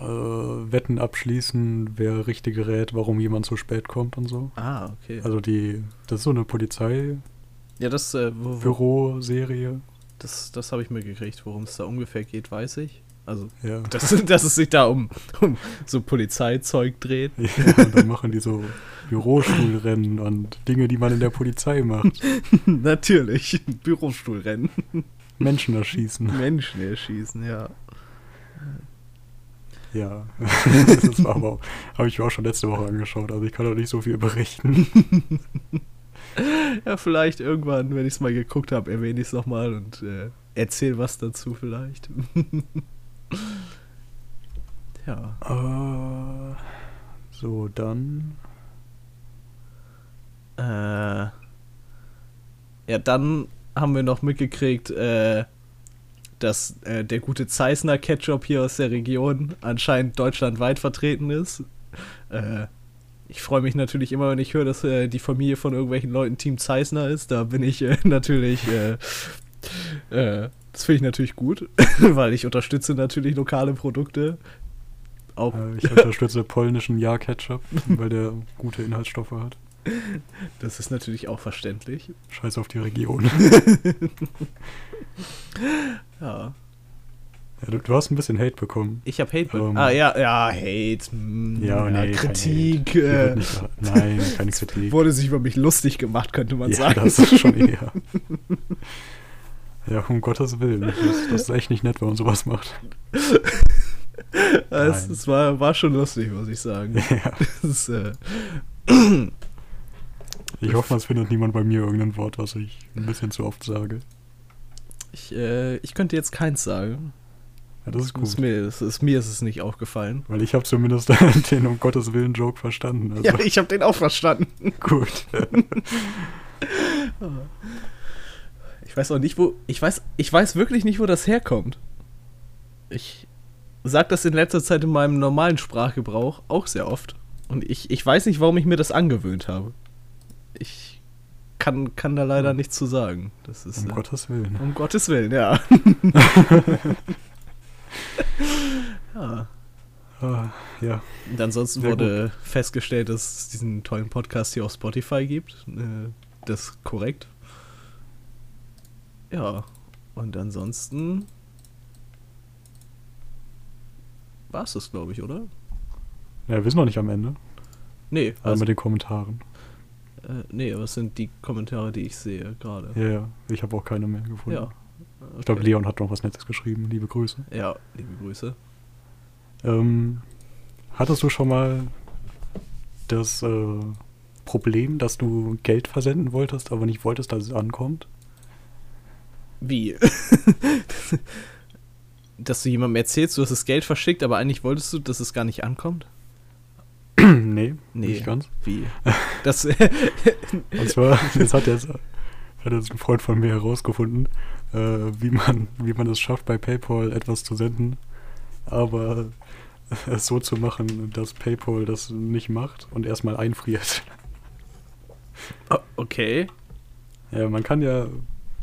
äh, Wetten abschließen, wer richtig rät, warum jemand zu spät kommt und so. Ah, okay. Also die, das ist so eine Polizeibüroserie. ja, das, äh, wo, das, das habe ich mir gekriegt. Worum es da ungefähr geht, weiß ich. Also, Ja. dass, dass es sich da um, um so Polizeizeug dreht. ja, und dann machen die so Bürostuhlrennen und Dinge, die man in der Polizei macht. Natürlich. Bürostuhlrennen. Menschen erschießen. Menschen erschießen, ja. Ja, das aber habe ich mir auch schon letzte Woche angeschaut, also ich kann auch nicht so viel berichten. Ja, vielleicht irgendwann, wenn ich es mal geguckt habe, erwähne ich es nochmal und äh, erzähl was dazu vielleicht. ja. Äh, so, dann. Äh, ja, dann haben wir noch mitgekriegt, äh, dass äh, der gute Zeissner Ketchup hier aus der Region anscheinend deutschlandweit vertreten ist. Äh, ich freue mich natürlich immer, wenn ich höre, dass äh, die Familie von irgendwelchen Leuten Team Zeissner ist. Da bin ich äh, natürlich. Äh, äh, das finde ich natürlich gut, weil ich unterstütze natürlich lokale Produkte. Auch ich unterstütze polnischen Ja-Ketchup, weil der gute Inhaltsstoffe hat. das ist natürlich auch verständlich. Scheiß auf die Region. Ja. Ja, du, du hast ein bisschen Hate bekommen. Ich habe Hate. be- Ähm. ah, ja, ja, Hate. mm, Ja, nee, kein Kritik. Hate. Äh, nicht, nein, keine Kritik. wurde sich über mich lustig gemacht, könnte man ja, sagen. das ist schon eher. Ja, um Gottes Willen. Das, das ist echt nicht nett, wenn man sowas macht. es, es war, war schon lustig, muss ich sagen. Ja. Das ist, äh, Ich hoffe, es findet niemand bei mir irgendein Wort, was ich ein bisschen zu oft sage. ich, äh, ich könnte jetzt keins sagen. Ja, das ist Das ist gut. mir, das ist, mir ist es nicht aufgefallen. Weil ich habe zumindest den um Gottes Willen Joke verstanden. Also Ja, ich habe den auch verstanden. gut. Ich weiß auch nicht, wo. Ich weiß, ich weiß wirklich nicht, wo das herkommt. Ich sag das in letzter Zeit in meinem normalen Sprachgebrauch auch sehr oft. Und ich, ich weiß nicht, warum ich mir das angewöhnt habe. Ich kann, kann da leider nichts zu sagen. Das ist. Um äh, Gottes Willen. um Gottes Willen, ja. ja. Ah, ja. Und ansonsten Sehr wurde festgestellt, dass es diesen tollen Podcast hier auf Spotify gibt. Äh, Das ist korrekt. Ja. Und ansonsten war es das, glaube ich, oder? Ja, wir sind noch nicht am Ende. Nee, Also also, mit den Kommentaren. Äh, nee, aber es sind die Kommentare, die ich sehe gerade. Ja, ja. Ich habe auch keine mehr gefunden. Ja. Ich glaube, Okay. Leon hat noch was Nettes geschrieben. Liebe Grüße. Ja, liebe Grüße. Ähm, hattest du schon mal das äh, Problem, dass du Geld versenden wolltest, aber nicht wolltest, dass es ankommt? Wie? dass du jemandem erzählst, du hast das Geld verschickt, aber eigentlich wolltest du, dass es gar nicht ankommt? Nee, Nee. nicht ganz. Wie? Das, Und zwar, das hat jetzt, hat jetzt ein Freund von mir herausgefunden, äh, wie man, wie man es schafft, bei PayPal etwas zu senden, aber es so zu machen, dass PayPal das nicht macht und erstmal einfriert. Oh, okay. Ja, man kann ja,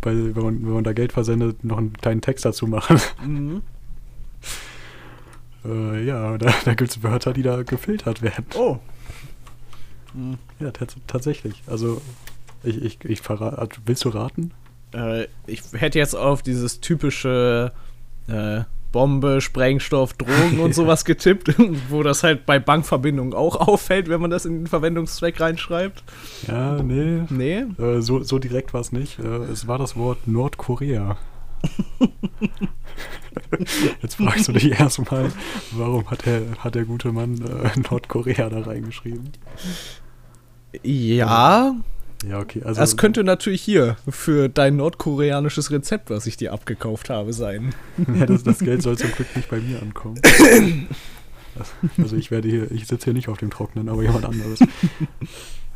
bei, wenn, man, wenn man da Geld versendet, noch einen kleinen Text dazu machen. Mhm. Äh, ja, da, da gibt es Wörter, die da gefiltert werden. Oh. Mhm. Ja, tats tatsächlich. Also, ich, ich, ich verrate. Willst du raten? Äh, ich hätte jetzt auf dieses typische äh, Bombe, Sprengstoff, Drogen und sowas getippt, wo das halt bei Bankverbindungen auch auffällt, wenn man das in den Verwendungszweck reinschreibt. Ja, nee. Nee. Äh, so, so direkt war es nicht. Äh, es war das Wort Nordkorea. Jetzt fragst du dich erstmal, warum hat der, hat der gute Mann äh, Nordkorea da reingeschrieben? Ja. Ja, okay. Also, das könnte natürlich hier für dein nordkoreanisches Rezept, was ich dir abgekauft habe, sein. ja, das, das Geld soll zum Glück nicht bei mir ankommen. Also ich werde hier, ich sitze hier nicht auf dem Trocknen, aber jemand anderes.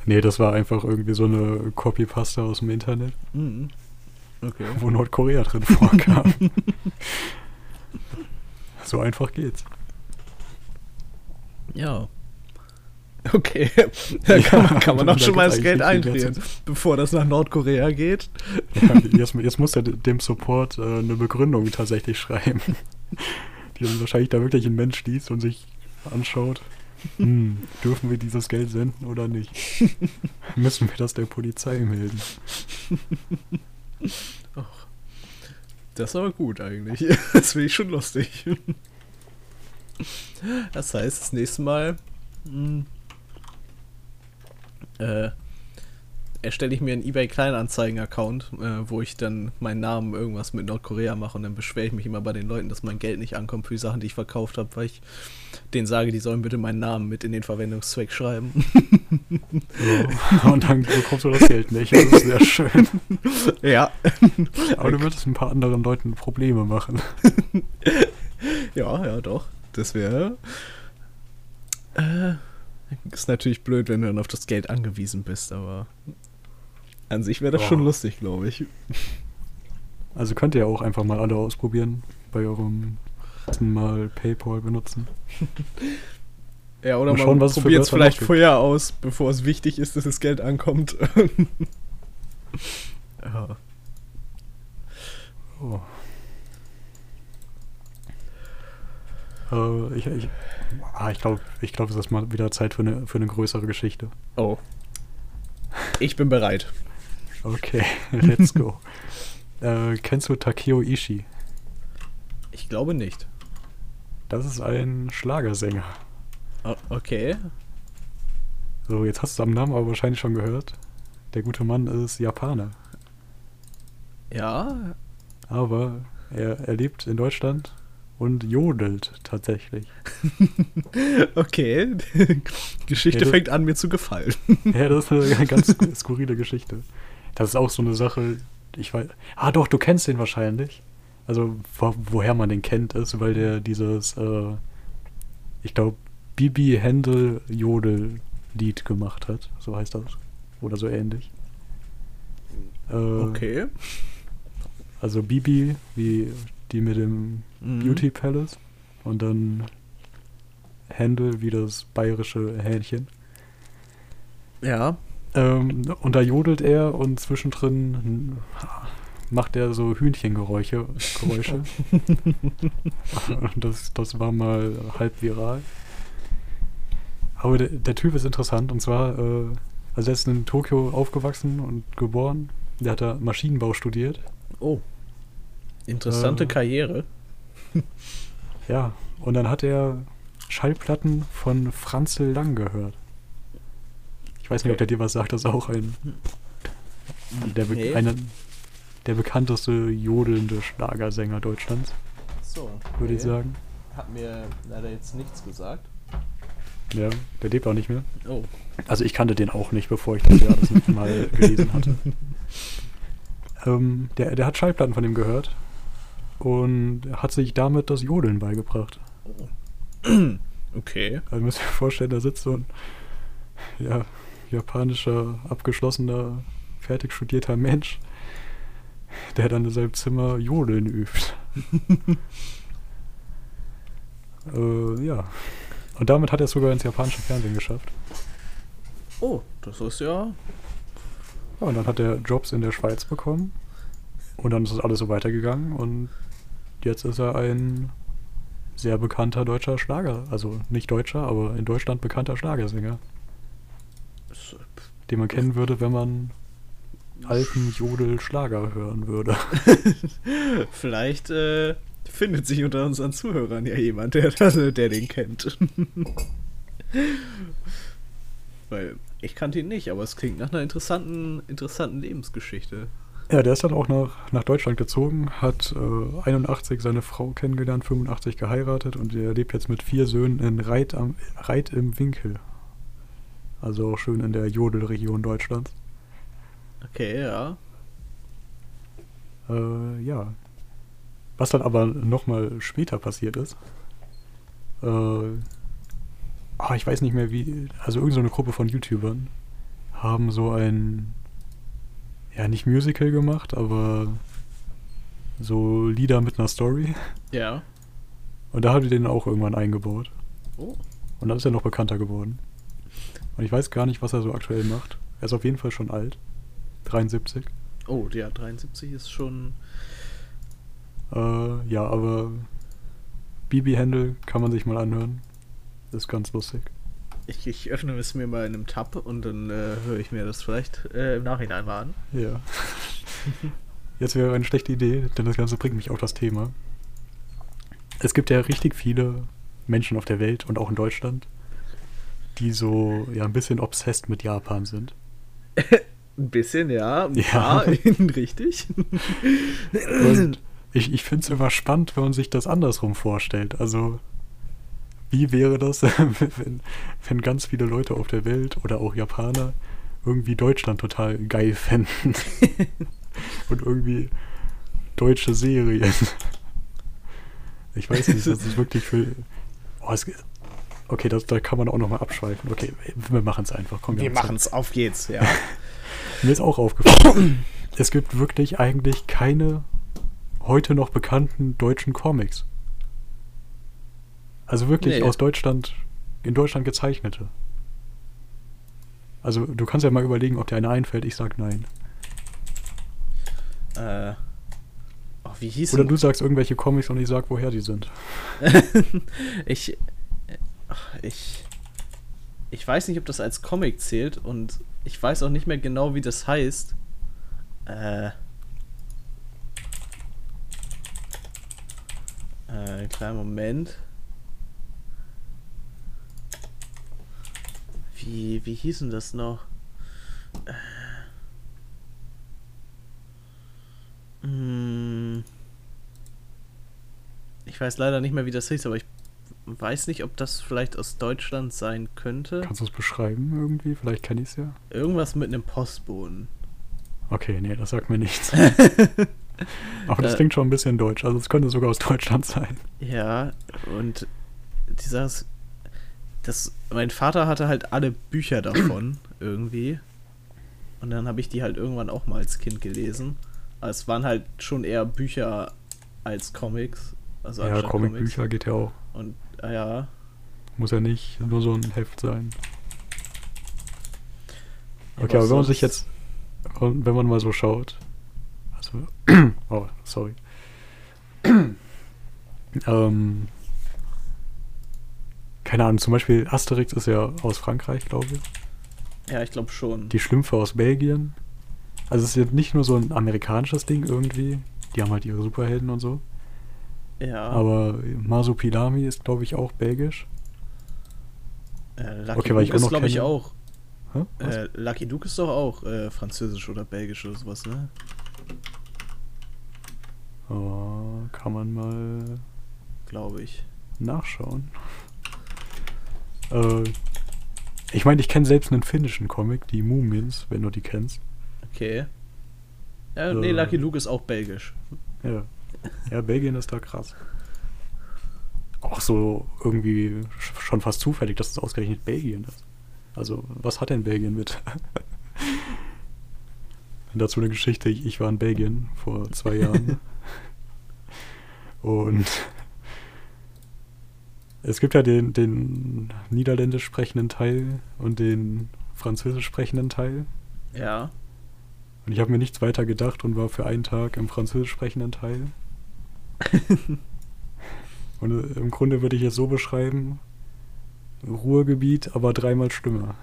Nee, das war einfach irgendwie so eine Copypasta aus dem Internet, Mhm. Okay. wo Nordkorea drin vorkam. so einfach geht's. Ja. Okay. Da kann man, kann man auch schon mal das Geld einfrieren, bevor das nach Nordkorea geht. Ja, jetzt, jetzt muss er dem Support äh, eine Begründung tatsächlich schreiben. Die dann wahrscheinlich da wirklich ein Mensch liest und sich anschaut. Hm, dürfen wir dieses Geld senden oder nicht? Müssen wir das der Polizei melden? Das ist aber gut eigentlich. Das finde ich schon lustig. Das heißt, das nächste Mal mh, äh, erstelle ich mir einen eBay Kleinanzeigen-Account, äh, wo ich dann meinen Namen irgendwas mit Nordkorea mache und dann beschwere ich mich immer bei den Leuten, dass mein Geld nicht ankommt für die Sachen, die ich verkauft habe, weil ich denen sage, die sollen bitte meinen Namen mit in den Verwendungszweck schreiben. Ja. Und dann bekommst du das Geld nicht. Das ist sehr schön. ja. Aber du würdest ein paar anderen Leuten Probleme machen. Ja, ja, doch. Das wäre. Äh, ist natürlich blöd, wenn du dann auf das Geld angewiesen bist, aber an sich wäre das Oh. schon lustig, glaube ich. Also könnt ihr auch einfach mal alle ausprobieren. Bei eurem ersten Mal PayPal benutzen. Ja, oder Mal man probiert es vielleicht vorher aus, bevor es wichtig ist, dass das Geld ankommt. ja. Oh. Äh, ich ich, ah, ich glaube, ich glaub, es ist mal wieder Zeit für eine, für eine größere Geschichte. Oh. Ich bin bereit. Okay, let's go. äh, kennst du Takeo Ishii? Ich glaube nicht. Das ist ein Schlagersänger. O okay. So, jetzt hast du am Namen aber wahrscheinlich schon gehört. Der gute Mann ist Japaner. Ja. Aber er, er lebt in Deutschland und jodelt tatsächlich. Okay. Geschichte Ja, fängt an, mir zu gefallen. Ja, das ist eine ganz sku- skurrile Geschichte. Das ist auch so eine Sache, ich weiß. Ah, doch, du kennst den wahrscheinlich. Also, wo, woher man den kennt, ist, weil der dieses, äh, ich glaube, Bibi Händel Jodel-Lied gemacht hat. So heißt das. Oder so ähnlich. Äh, Okay. Also Bibi, wie die mit dem Mhm. Beauty Palace. Und dann Händel, wie das bayerische Hähnchen. Ja. Ähm, und da jodelt er und zwischendrin macht er so Hühnchengeräusche. Geräusche. Das, das war mal halb viral. Aber der, der Typ ist interessant und zwar, äh, also er ist in Tokio aufgewachsen und geboren. Der hat da Maschinenbau studiert. Oh. Interessante Äh. Karriere. Ja, und dann hat er Schallplatten von Franzl Lang gehört. Ich weiß nicht, ob der dir was sagt, das ist auch ein der, be Nee. einer, der bekannteste jodelnde Schlagersänger Deutschlands, So. würde ich sagen. Hat mir leider jetzt nichts gesagt. Ja, der lebt auch nicht mehr. Oh. Also ich kannte den auch nicht, bevor ich das ja das mal gelesen hatte. Ähm, der, der hat Schallplatten von ihm gehört und hat sich damit das Jodeln beigebracht. Okay. Also müsst ihr euch vorstellen, da sitzt so ein ja, japanischer, abgeschlossener, fertig studierter Mensch, der dann in seinem Zimmer Jodeln übt. äh, ja. Und damit hat er es sogar ins japanische Fernsehen geschafft. Oh, das ist ja. Ja, und dann hat er Jobs in der Schweiz bekommen. Und dann ist das alles so weitergegangen. Und jetzt ist er ein sehr bekannter deutscher Schlager. Also nicht deutscher, aber in Deutschland bekannter Schlagersänger. ist, Den man kennen würde, wenn man Alpen-Jodel-Schlager hören würde. Vielleicht äh, findet sich unter unseren Zuhörern ja jemand, der, der den kennt. Weil ich kannte ihn nicht, aber es klingt nach einer interessanten, interessanten Lebensgeschichte. Ja, der ist dann auch nach, nach Deutschland gezogen, hat äh, 81 seine Frau kennengelernt, 85 geheiratet und er lebt jetzt mit vier Söhnen in Reit, am, Reit im Winkel. Also auch schön in der Jodelregion Deutschlands. Okay, ja. Äh, ja. Was dann aber nochmal später passiert ist, äh, oh, ich weiß nicht mehr wie, also irgendeine so Gruppe von YouTubern haben so ein ja, nicht Musical gemacht, aber so Lieder mit einer Story. Ja. Und da haben die den auch irgendwann eingebaut. Oh. Und dann ist er noch bekannter geworden. Und ich weiß gar nicht, was er so aktuell macht. Er ist auf jeden Fall schon alt. 73. Oh, ja, 73 ist schon. Äh, ja, aber Bibi Händel kann man sich mal anhören. ist ganz lustig. Ich, ich, öffne es mir mal in einem Tab und dann äh, höre ich mir das vielleicht äh, im Nachhinein mal an. Ja. Jetzt wäre eine schlechte Idee, denn das Ganze bringt mich auf das Thema. Es gibt ja richtig viele Menschen auf der Welt und auch in Deutschland, die so ja ein bisschen obsessed mit Japan sind. ein bisschen, ja. Ein ja. richtig. und ich, ich finde es immer spannend, wenn man sich das andersrum vorstellt. Also wie wäre das, wenn, wenn ganz viele Leute auf der Welt oder auch Japaner irgendwie Deutschland total geil fänden? Und irgendwie deutsche Serien. Ich weiß nicht, das ist wirklich für. Oh, es, okay, das, da kann man auch nochmal abschweifen. Okay, wir machen es einfach. Komm, wir wir machen es, auf geht's, ja. Mir ist auch aufgefallen, es gibt wirklich eigentlich keine heute noch bekannten deutschen Comics. Also wirklich nee. aus Deutschland, in Deutschland gezeichnete. Also du kannst ja mal überlegen, ob dir eine einfällt. Ich sag nein. Äh. Oh, wie hieß Oder du sagst irgendwelche Comics und ich sag, woher die sind. ich. Ich. Ich weiß nicht, ob das als Comic zählt und ich weiß auch nicht mehr genau, wie das heißt. Äh. Äh, kleinen Moment. Wie, wie hieß denn das noch? Äh. Hm. Ich weiß leider nicht mehr, wie das hieß, aber ich weiß nicht, ob das vielleicht aus Deutschland sein könnte. Kannst du es beschreiben irgendwie? Vielleicht kenne ich es ja. Irgendwas mit einem Postboden. Okay, nee, das sagt mir nichts. aber das klingt schon ein bisschen deutsch. Also es könnte sogar aus Deutschland sein. Ja, und dieses das, mein Vater hatte halt alle Bücher davon irgendwie. Und dann habe ich die halt irgendwann auch mal als Kind gelesen. Aber es waren halt schon eher Bücher als Comics. Also ja, Comicbücher geht ja auch. Und äh, ja. Muss ja nicht nur so ein Heft sein. Okay, aber, aber wenn man sich jetzt, wenn man mal so schaut, also, oh, sorry. ähm, keine Ahnung, zum Beispiel Asterix ist ja aus Frankreich, glaube ich. Ja, ich glaube schon. Die Schlümpfe aus Belgien. Also es ist jetzt nicht nur so ein amerikanisches Ding irgendwie. Die haben halt ihre Superhelden und so. Ja. Aber Masupilami ist, glaube ich, auch belgisch. Äh, Lucky okay, Luke ist, glaube ich, auch. Äh, Lucky Duke ist doch auch äh, französisch oder belgisch oder sowas, ne? Oh, kann man mal. Glaube ich. Nachschauen. Äh, ich meine, ich kenne selbst einen finnischen Comic, die Mumins, wenn du die kennst. Okay. Ja, nee, äh, Lucky Luke ist auch belgisch. Ja. Ja, Belgien ist da krass. Auch so irgendwie schon fast zufällig, dass es ausgerechnet Belgien ist. Also, was hat denn Belgien mit? dazu eine Geschichte, ich war in Belgien vor zwei Jahren. Und es gibt ja den, den niederländisch sprechenden Teil und den französisch sprechenden Teil. Ja. Und ich habe mir nichts weiter gedacht und war für einen Tag im französisch sprechenden Teil. und äh, im Grunde würde ich es so beschreiben: Ruhrgebiet, aber dreimal schlimmer.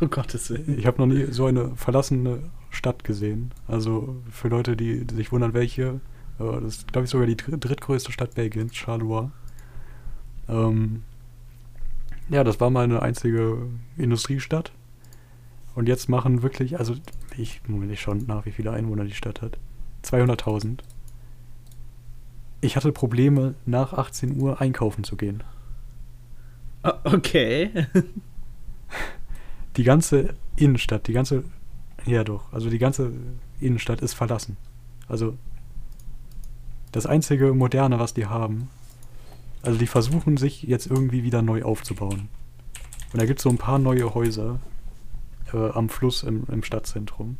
oh Gottes Willen. Ich habe noch nie so eine verlassene Stadt gesehen. Also für Leute, die, sich wundern, welche, das ist, glaube ich, sogar die dr- drittgrößte Stadt Belgiens, Charleroi. Ähm, ja, das war mal eine einzige Industriestadt. Und jetzt machen wirklich, also ich, Moment, ich schaue nach, wie viele Einwohner die Stadt hat. 200.000. Ich hatte Probleme, nach 18 Uhr einkaufen zu gehen. Ah, Okay. Die ganze Innenstadt, die ganze, ja doch, also die ganze Innenstadt ist verlassen. Also das einzige Moderne, was die haben, also die versuchen sich jetzt irgendwie wieder neu aufzubauen. Und da gibt es so ein paar neue Häuser äh, am Fluss im, im Stadtzentrum.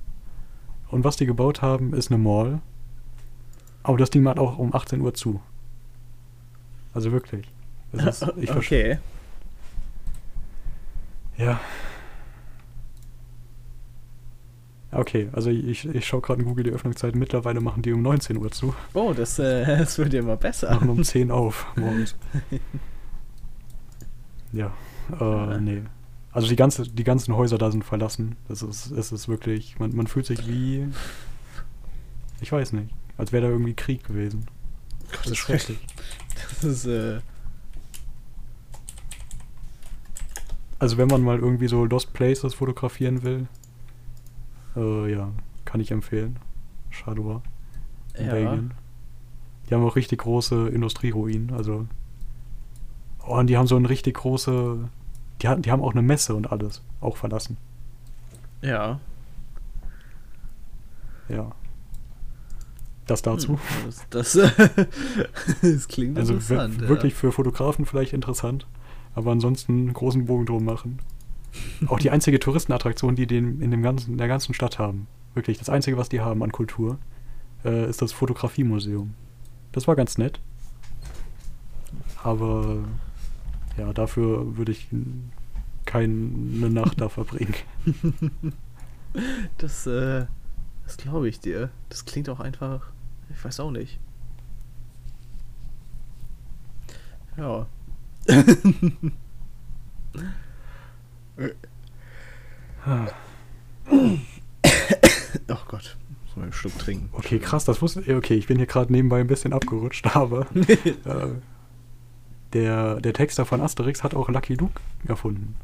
Und was die gebaut haben, ist eine Mall. Aber das Ding macht auch um 18 Uhr zu. Also wirklich. Das ist, ich okay. Ja. Okay, also ich, ich schaue gerade in Google die Öffnungszeiten. Mittlerweile machen die um 19 Uhr zu. Oh, das, äh, das wird ja immer besser. Machen um 10 auf morgens. Ja, äh, nee. Also die, ganze, die ganzen Häuser da sind verlassen. Das ist, es ist wirklich, man, man fühlt sich wie, ich weiß nicht, als wäre da irgendwie Krieg gewesen. Das ist schrecklich. Das ist, äh, Also wenn man mal irgendwie so Lost Places fotografieren will, äh, ja, kann ich empfehlen. Charleroi in ja. Belgien. Die haben auch richtig große Industrieruinen, also. Oh, und die haben so eine richtig große. Die, hat- die haben auch eine Messe und alles auch verlassen. Ja. Ja. Das dazu. Hm, Das, das, das klingt Also interessant. ja. wirklich für Fotografen vielleicht interessant, aber ansonsten einen großen Bogen drum machen. Auch die einzige Touristenattraktion, die die in dem ganzen, der ganzen Stadt haben. Wirklich, das einzige, was die haben an Kultur, äh, ist das Fotografiemuseum. Das war ganz nett. Aber ja, dafür würde ich keine Nacht da verbringen. Das, äh, das glaube ich dir. Das klingt auch einfach. Ich weiß auch nicht. Ja. oh Gott. Muss mal einen Schluck trinken. Okay, krass, das wusste ich. Okay, ich bin hier gerade nebenbei ein bisschen abgerutscht, aber äh, der, der Texter von Asterix hat auch Lucky Luke erfunden.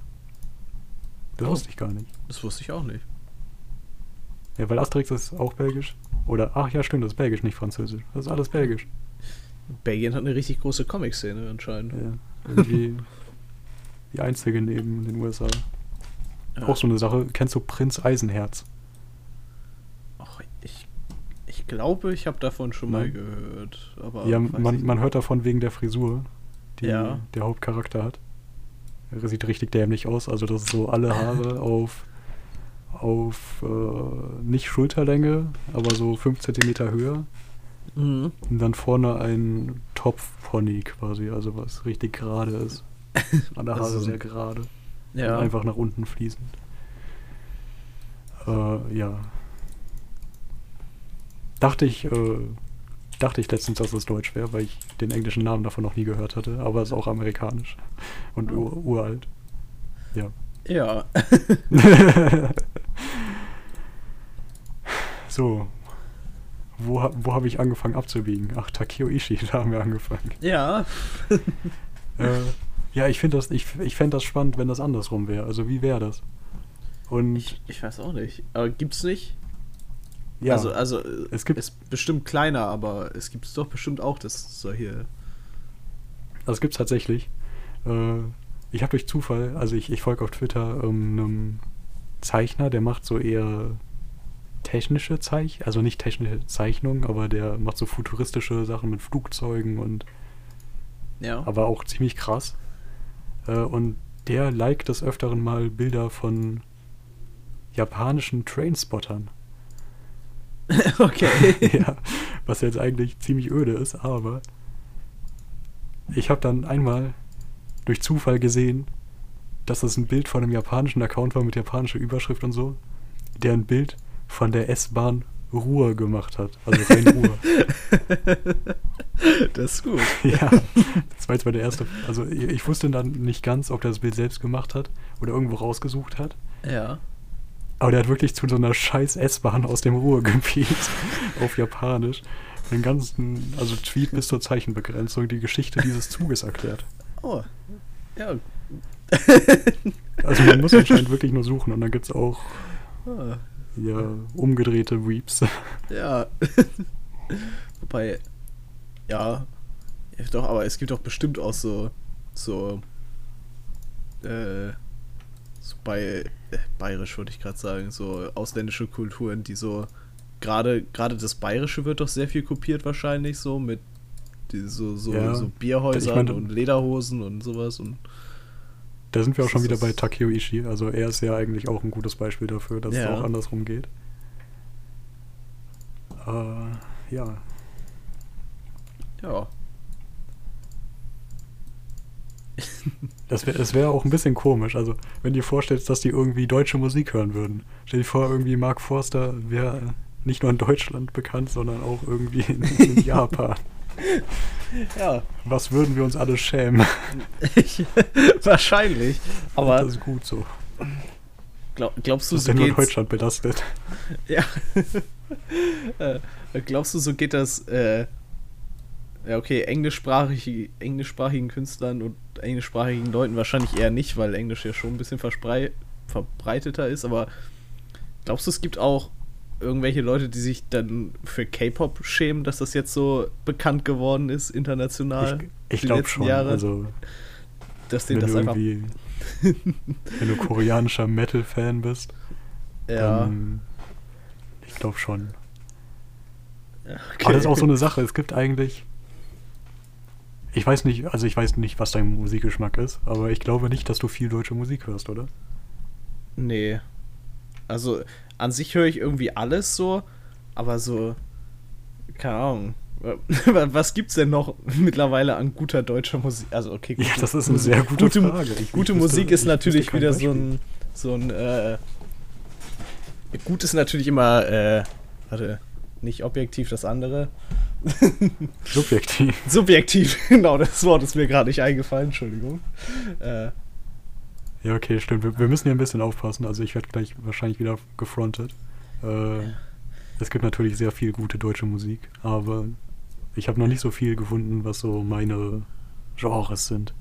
Das Oh. wusste ich gar nicht. Das wusste ich auch nicht. Ja, weil Asterix ist auch belgisch. Oder, ach ja, stimmt, das ist belgisch, nicht französisch. Das ist alles belgisch. Belgien hat eine richtig große Comic-Szene anscheinend. Ja, irgendwie die einzige neben den USA. Ja. Auch so eine Sache. Kennst du Prinz Eisenherz? Ach, ich, ich glaube, ich habe davon schon mal Nein. gehört. Aber ja, man, man hört davon wegen der Frisur, die Ja. der Hauptcharakter hat. Er sieht richtig dämlich aus. Also das ist so alle Haare auf, auf äh, nicht Schulterlänge, aber so 5 cm höher. Mhm. Und dann vorne ein Topfpony quasi, also was richtig gerade ist. Alle Haare Also- sehr gerade. Ja. Einfach nach unten fließend. Äh, ja. Dachte ich, äh, dachte ich letztens, dass es Deutsch wäre, weil ich den englischen Namen davon noch nie gehört hatte, aber es ist auch amerikanisch und Oh. ur uralt. Ja. Ja. so. Wo, wo habe ich angefangen abzubiegen? Ach, Takeo Ishii, da haben wir angefangen. ja. äh, ja, ich finde das, ich, ich fänd das spannend, wenn das andersrum wäre. Also wie wäre das? Und Ich, ich weiß auch nicht. Aber gibt's nicht? ja, Also, also Es gibt- ist bestimmt kleiner, aber es gibt es doch bestimmt auch, das solche. Das gibt's tatsächlich. Äh, ich habe durch Zufall, also ich, ich folge auf Twitter ähm, einem Zeichner, der macht so eher technische Zeich, also nicht technische Zeichnungen, aber der macht so futuristische Sachen mit Flugzeugen und Ja. aber auch ziemlich krass. Äh, und der liked des Öfteren mal Bilder von japanischen Trainspottern. okay. ja, was jetzt eigentlich ziemlich öde ist, aber ich habe dann einmal durch Zufall gesehen, dass das ein Bild von einem japanischen Account war mit japanischer Überschrift und so, der ein Bild von der S-Bahn Ruhr gemacht hat. Also rein Ruhr. das ist gut. ja, das war jetzt mal der erste. Also ich wusste dann nicht ganz, ob er das Bild selbst gemacht hat oder irgendwo rausgesucht hat. Ja. Aber der hat wirklich zu so einer scheiß S-Bahn aus dem Ruhrgebiet auf Japanisch den ganzen, also Tweet bis zur Zeichenbegrenzung, die Geschichte dieses Zuges erklärt. Oh. Ja. Also man muss anscheinend wirklich nur suchen und dann gibt es auch Ah. Ja, umgedrehte Weeps. Ja. Wobei, ja, doch, aber es gibt doch bestimmt auch so, so, äh, so bei, äh, bayerisch würde ich gerade sagen, so ausländische Kulturen, die so, gerade, gerade das Bayerische wird doch sehr viel kopiert wahrscheinlich, so mit die, so, so, Ja. so Bierhäusern Ich meine- und Lederhosen und sowas und Da sind wir auch schon wieder bei Takeo Ishii. Also er ist ja eigentlich auch ein gutes Beispiel dafür, dass Ja. es auch andersrum geht. Äh, ja. ja. Das wäre das wär auch ein bisschen komisch. Also, wenn du dir vorstellst, dass die irgendwie deutsche Musik hören würden. Stell dir vor, irgendwie Mark Forster wäre nicht nur in Deutschland bekannt, sondern auch irgendwie in, in Japan. Ja, Was würden wir uns alle schämen? ich, wahrscheinlich. Aber das ist gut so. glaub, glaubst du, Das ist so geht's, Deutschland belastet. Ja. äh, glaubst du, so geht das, äh, ja, okay, englischsprachig, englischsprachigen Künstlern und englischsprachigen Leuten wahrscheinlich eher nicht, weil Englisch ja schon ein bisschen verbreiteter ist, aber glaubst du, es gibt auch irgendwelche Leute, die sich dann für K-Pop schämen, dass das jetzt so bekannt geworden ist, international? Ich, ich glaube letzten schon. Jahre, Also, dass wenn denen du das einfach. wenn du koreanischer Metal-Fan bist, Ja. dann, ich glaube schon. okay. Aber das ist auch so eine Sache. Es gibt eigentlich. Ich weiß nicht, also ich weiß nicht, was dein Musikgeschmack ist, aber ich glaube nicht, dass du viel deutsche Musik hörst, oder? Nee. Also, an sich höre ich irgendwie alles so, aber so, keine Ahnung. Was gibt's denn noch mittlerweile an guter deutscher Musik? Also, okay, Ja, das ist eine sehr gute gute, Frage. Ich- gute Musik ist ich natürlich wieder so Beispiel. ein, so ein, äh, gut ist natürlich immer, äh, warte, nicht objektiv das andere. Subjektiv. Subjektiv, genau, das Wort ist mir gerade nicht eingefallen, Entschuldigung. Äh, Ja, okay, stimmt. Wir, wir müssen hier ein bisschen aufpassen. Also ich werde gleich wahrscheinlich wieder gefrontet. Äh, es gibt natürlich sehr viel gute deutsche Musik, aber ich habe noch nicht so viel gefunden, was so meine Genres sind.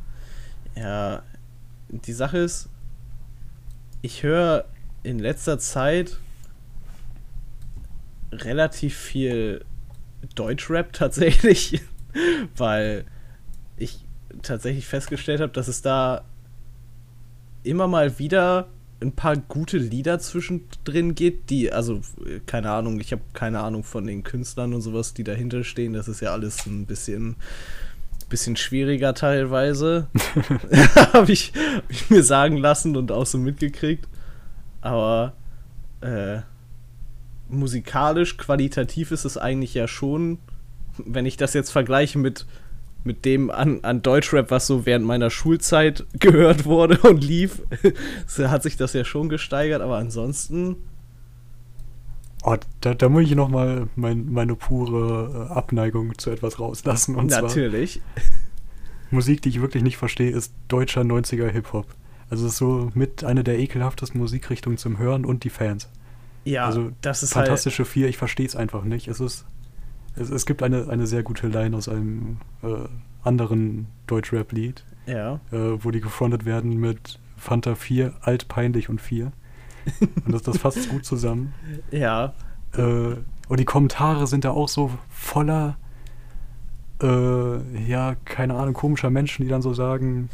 Ja, die Sache ist, ich höre in letzter Zeit relativ viel Deutschrap tatsächlich, weil ich tatsächlich festgestellt habe, dass es da immer mal wieder ein paar gute Lieder zwischendrin geht, die, also, keine Ahnung, ich habe keine Ahnung von den Künstlern und sowas, die dahinter stehen. Das ist ja alles ein bisschen, bisschen schwieriger teilweise. habe ich, hab ich mir sagen lassen und auch so mitgekriegt. Aber äh, musikalisch, qualitativ ist es eigentlich ja schon, wenn ich das jetzt vergleiche mit, mit dem an, an Deutschrap, was so während meiner Schulzeit gehört wurde und lief, hat sich das ja schon gesteigert, aber ansonsten, Oh, da, da muss ich nochmal mein, meine pure äh, Abneigung zu etwas rauslassen. Und zwar natürlich. Musik, die ich wirklich nicht verstehe, ist deutscher 90er Hip-Hop. Also es ist so mit einer der ekelhaftesten Musikrichtungen zum Hören und die Fans. Ja, also das ist halt. Fantastische Vier, ich verstehe es einfach nicht. Es ist, es, es gibt eine, eine sehr gute Line aus einem äh, anderen Deutschrap-Lied, Ja. äh, wo die gefrontet werden mit Fanta 4, alt, peinlich und 4. Und das, das fasst gut zusammen. Ja. Äh, und die Kommentare sind da auch so voller, äh, ja, keine Ahnung, komischer Menschen, die dann so sagen,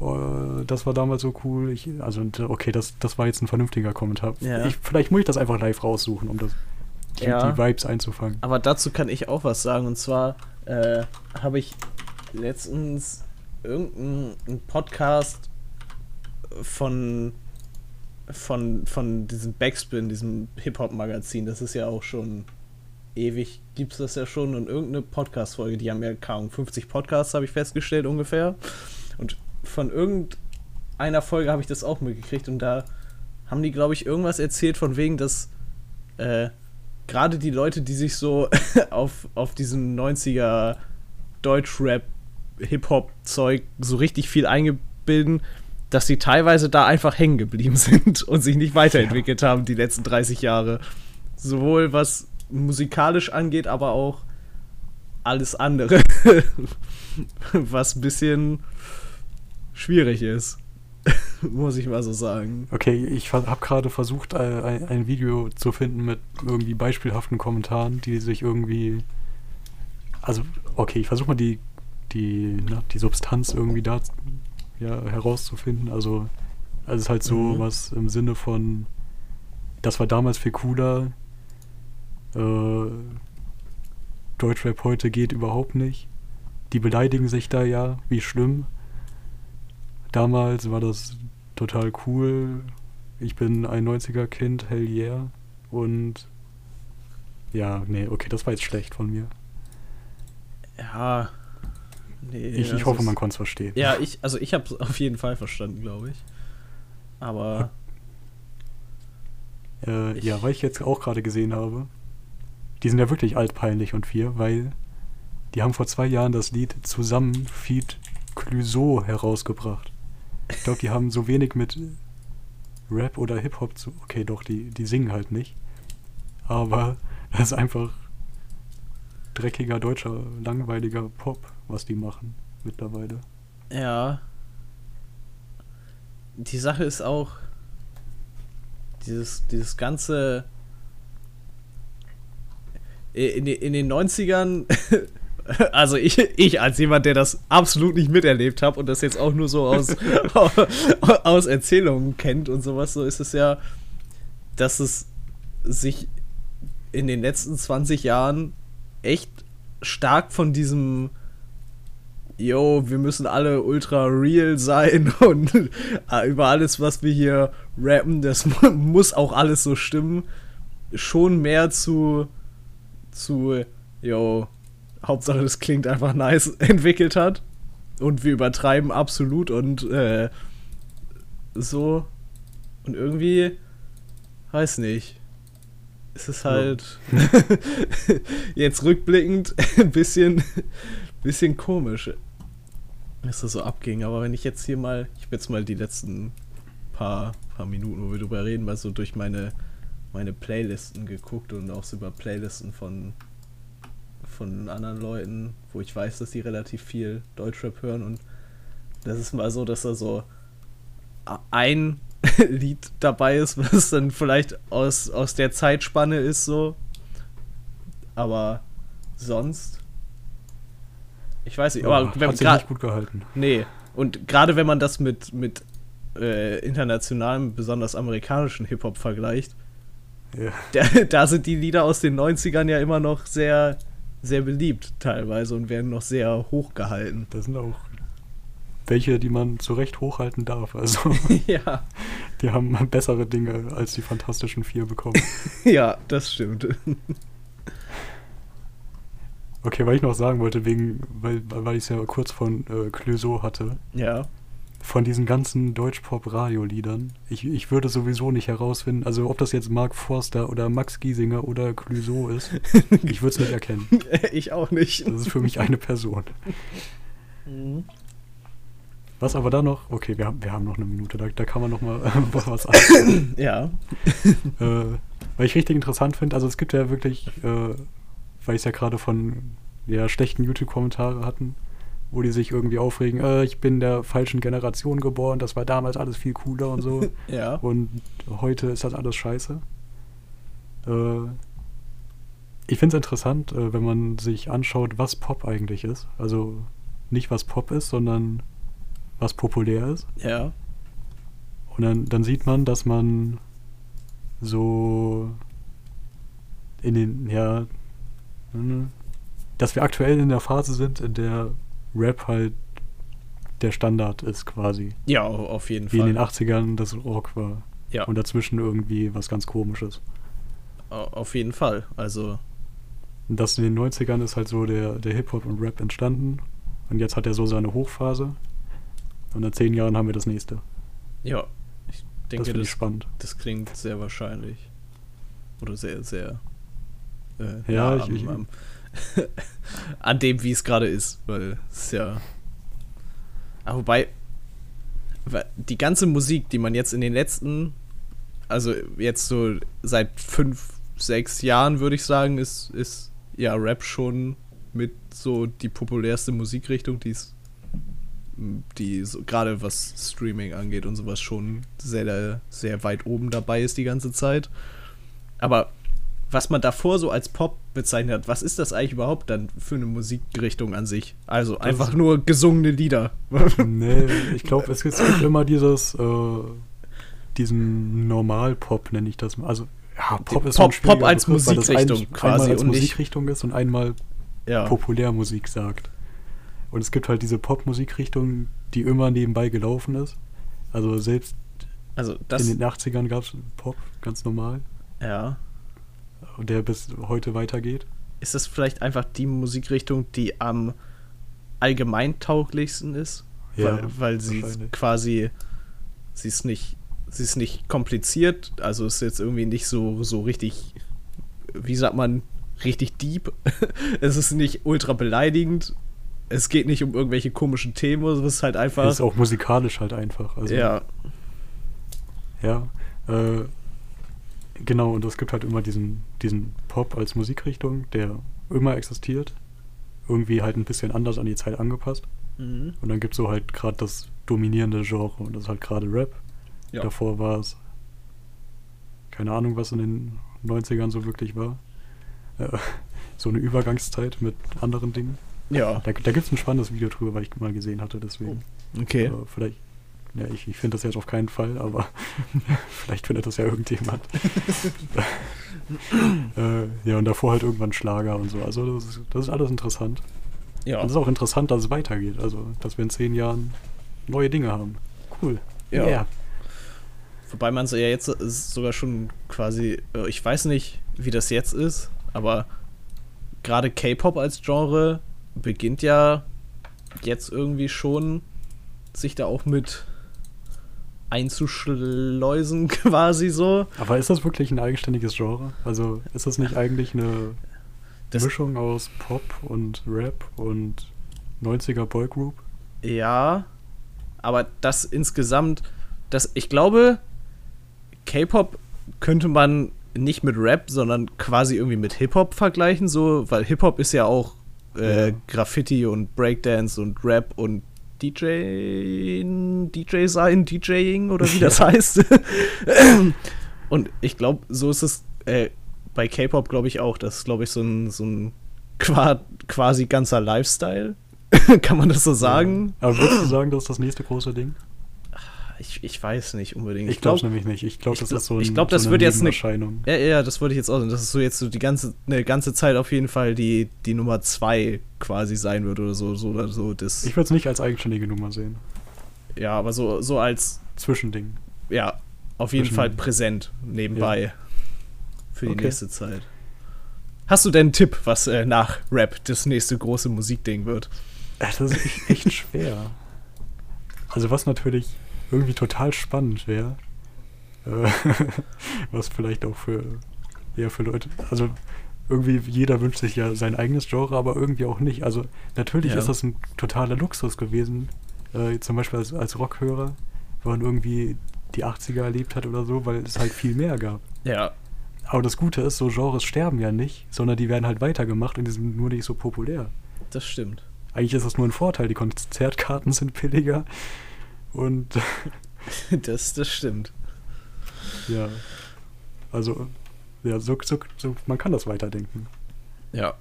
oh, das war damals so cool. Ich, also, okay, das, das war jetzt ein vernünftiger Kommentar. Ja. Ich, vielleicht muss ich das einfach live raussuchen, um das, die, Ja. die Vibes einzufangen. Aber dazu kann ich auch was sagen. Und zwar äh, habe ich letztens irgendeinen Podcast von, von, von diesem Backspin, diesem Hip-Hop-Magazin. Das ist ja auch schon ewig, gibt es das ja schon. Und irgendeine Podcast-Folge, die haben ja kaum 50 Podcasts, habe ich festgestellt ungefähr. Und von irgendeiner Folge habe ich das auch mitgekriegt. Und da haben die, glaube ich, irgendwas erzählt von wegen, dass. Äh, gerade die Leute, die sich so auf, auf diesen 90er Deutschrap, Hip-Hop-Zeug so richtig viel eingebilden, dass sie teilweise da einfach hängen geblieben sind und sich nicht weiterentwickelt ja. haben die letzten 30 Jahre. Sowohl was musikalisch angeht, aber auch alles andere, was ein bisschen schwierig ist. Muss ich mal so sagen. Okay, ich habe gerade versucht, ein, ein, Video zu finden mit irgendwie beispielhaften Kommentaren, die sich irgendwie. Also, okay, ich versuche mal die, die, na, die Substanz irgendwie da ja, herauszufinden. Also, also es ist halt so mhm. was im Sinne von, das war damals viel cooler. Äh, Deutschrap heute geht überhaupt nicht. Die beleidigen sich da ja, wie schlimm. Damals war das total cool. Ich bin ein 90er-Kind, hell yeah. Und ja, nee, okay, das war jetzt schlecht von mir. Ja. Nee, ich, ich hoffe, man konnte es verstehen. Ja, ich, also ich habe es auf jeden Fall verstanden, glaube ich. Aber. Äh, ich, ja, weil ich jetzt auch gerade gesehen habe, die sind ja wirklich altpeinlich und vier, weil die haben vor zwei Jahren das Lied zusammen Feed Clouseau herausgebracht. Ich glaube, die haben so wenig mit Rap oder Hip-Hop zu. Okay, doch, die, die singen halt nicht. Aber das ist einfach dreckiger, deutscher, langweiliger Pop, was die machen mittlerweile. Ja. Die Sache ist auch, dieses, dieses ganze. In, in den 90ern Also ich, ich als jemand, der das absolut nicht miterlebt habe und das jetzt auch nur so aus, aus Erzählungen kennt und sowas, so ist es ja, dass es sich in den letzten 20 Jahren echt stark von diesem yo, wir müssen alle ultra real sein und äh, über alles, was wir hier rappen, das muss auch alles so stimmen, schon mehr zu, zu, yo, Hauptsache das klingt einfach nice, entwickelt hat. Und wir übertreiben absolut und äh, so. Und irgendwie, weiß nicht. Es ist halt ja. jetzt rückblickend ein bisschen, bisschen komisch, dass das so abging. Aber wenn ich jetzt hier mal, ich habe jetzt mal die letzten paar, paar Minuten, wo wir drüber reden, mal so durch meine, meine Playlisten geguckt und auch so über Playlisten von von anderen Leuten, wo ich weiß, dass die relativ viel Deutschrap hören und das ist mal so, dass da so ein Lied dabei ist, was dann vielleicht aus, aus der Zeitspanne ist, so. Aber sonst. Ich weiß nicht, ja, aber wenn, hat sich nicht gut gehalten. Nee. Und gerade wenn man das mit, mit äh, internationalem, besonders amerikanischen Hip-Hop vergleicht, ja. da, da sind die Lieder aus den 90ern ja immer noch sehr, sehr beliebt teilweise und werden noch sehr hoch gehalten. Das sind auch welche, die man zu Recht hochhalten darf. Also ja. Die haben bessere Dinge als die Fantastischen Vier bekommen. ja, das stimmt. Okay, weil ich noch sagen wollte, wegen, weil, weil ich es ja kurz von äh, Clouseau hatte. Ja von diesen ganzen Deutsch-Pop-Radio-Liedern. Ich, ich würde sowieso nicht herausfinden, also ob das jetzt Mark Forster oder Max Giesinger oder Clouseau ist, ich würde es nicht erkennen. Ich auch nicht. Das ist für mich eine Person. Mhm. Was aber da noch, okay, wir haben, wir haben noch eine Minute, da, da kann man noch mal äh, was an. Ja. äh, weil ich richtig interessant finde, also es gibt ja wirklich, äh, weil ich es ja gerade von ja, schlechten YouTube-Kommentaren hatten, wo die sich irgendwie aufregen, äh, ich bin der falschen Generation geboren, das war damals alles viel cooler und so. ja. Und heute ist das alles scheiße. Äh, ich finde es interessant, äh, wenn man sich anschaut, was Pop eigentlich ist. Also nicht was Pop ist, sondern was populär ist. Ja. Und dann, dann sieht man, dass man so in den, ja, ne, dass wir aktuell in der Phase sind, in der Rap halt der Standard ist quasi. Ja, auf jeden Wie Fall. Wie in den 80ern das Rock war. Ja. Und dazwischen irgendwie was ganz komisches. Auf jeden Fall. Also. Und das in den 90ern ist halt so der, der Hip-Hop und Rap entstanden. Und jetzt hat er so seine Hochphase. Und in zehn Jahren haben wir das nächste. Ja, ich denke, das, das, spannend. das klingt sehr wahrscheinlich. Oder sehr, sehr äh, Ja, nah ich- ich- am, am, an dem, wie es gerade ist, weil es ja. Aber wobei, weil die ganze Musik, die man jetzt in den letzten, also jetzt so seit fünf, sechs Jahren, würde ich sagen, ist, ist ja Rap schon mit so die populärste Musikrichtung, die es die so, gerade was Streaming angeht und sowas schon sehr, sehr weit oben dabei ist die ganze Zeit. Aber was man davor so als Pop bezeichnet hat, was ist das eigentlich überhaupt dann für eine Musikrichtung an sich? Also einfach nur gesungene Lieder. nee, ich glaube, es gibt immer dieses, äh, diesen Normal-Pop, nenne ich das mal. Also, ja, Pop Die ist Pop- Pop als Begriff, das Musikrichtung ein- quasi einmal als und Musikrichtung ist und einmal ja. Populärmusik sagt. Und es gibt halt diese Pop-Musikrichtung, die immer nebenbei gelaufen ist. Also selbst Also das. in den 80ern gab es Pop, ganz normal, ja. Der bis heute weitergeht. Ist das vielleicht einfach die Musikrichtung, die am allgemeintauglichsten ist? Ja, weil, weil sie quasi, sie ist nicht, sie ist nicht kompliziert, also ist jetzt irgendwie nicht so, so richtig, wie sagt man, richtig deep. es ist nicht ultra beleidigend. Es geht nicht um irgendwelche komischen Themen, es ist halt einfach. Ist auch musikalisch halt einfach. Also, ja, Ja, äh, genau, und es gibt halt immer diesen, diesen Pop als Musikrichtung, der immer existiert. Irgendwie halt ein bisschen anders an die Zeit angepasst. mhm. Und dann gibt es so halt gerade das dominierende Genre und das ist halt gerade Rap. Ja. Davor war es keine Ahnung, was in den 90ern so wirklich war. Äh, so eine Übergangszeit mit anderen Dingen. ja, Da, da gibt es ein spannendes Video drüber, weil ich mal gesehen hatte, deswegen. okay. Äh, vielleicht, ja, ich, ich finde das jetzt auf keinen Fall, aber vielleicht findet das ja irgendjemand. äh, ja, und davor halt irgendwann Schlager und so. Also das ist, das ist alles interessant. Ja, Und es ist auch interessant, dass es weitergeht. Also, dass wir in zehn Jahren neue Dinge haben. Cool. Ja. Yeah. Wobei man es ja jetzt ist sogar schon quasi, äh, ich weiß nicht, wie das jetzt ist, aber gerade K-Pop als Genre beginnt ja jetzt irgendwie schon sich da auch mit einzuschleusen quasi so. Aber ist das wirklich ein eigenständiges Genre? Also, ist das nicht eigentlich eine Das- Mischung aus Pop und Rap und 90er Boygroup? Ja, aber das insgesamt, das, ich glaube, K-Pop könnte man nicht mit Rap, sondern quasi irgendwie mit Hip-Hop vergleichen, so, weil Hip-Hop ist ja auch äh, Ja. Graffiti und Breakdance und Rap und DJ, DJ sein, DJing oder wie das heißt. und ich glaube, so ist es äh, bei K-Pop, glaube ich, auch. Das ist, glaube ich, so ein, so ein qua quasi ganzer Lifestyle. Kann man das so sagen? Ja. Aber würdest du sagen, das ist das nächste große Ding? Ich, ich weiß nicht unbedingt. Ich glaube nämlich nicht. Ich glaube, das glaub- ist so, ein, ich glaub, das so eine wird jetzt ne- Nebenerscheinung. Ja, ja, das wollte ich jetzt auch sagen. Das ist so jetzt so die ganze, eine ganze Zeit auf jeden Fall die, die Nummer zwei quasi sein wird oder so. so, oder so das, Ich würde es nicht als eigenständige Nummer sehen. ja, aber so, so als, Zwischending. ja, auf jeden Fall präsent nebenbei für die Okay. nächste Zeit. Hast du denn einen Tipp, was äh, nach Rap das nächste große Musikding wird? Das ist echt schwer. Also was natürlich irgendwie total spannend wäre, äh, was vielleicht auch für, ja, für Leute, also irgendwie jeder wünscht sich ja sein eigenes Genre, aber irgendwie auch nicht. Also natürlich Ja. ist das ein totaler Luxus gewesen, äh, zum Beispiel als, als Rockhörer, wenn man irgendwie die 80er erlebt hat oder so, weil es halt viel mehr gab. Ja, Aber das Gute ist, so Genres sterben ja nicht, sondern die werden halt weitergemacht und die sind nur nicht so populär. das stimmt. Eigentlich ist das nur ein Vorteil. Die Konzertkarten sind billiger. Und Das, das stimmt. ja, also, ja, so, so, so, man kann das weiterdenken. Ja.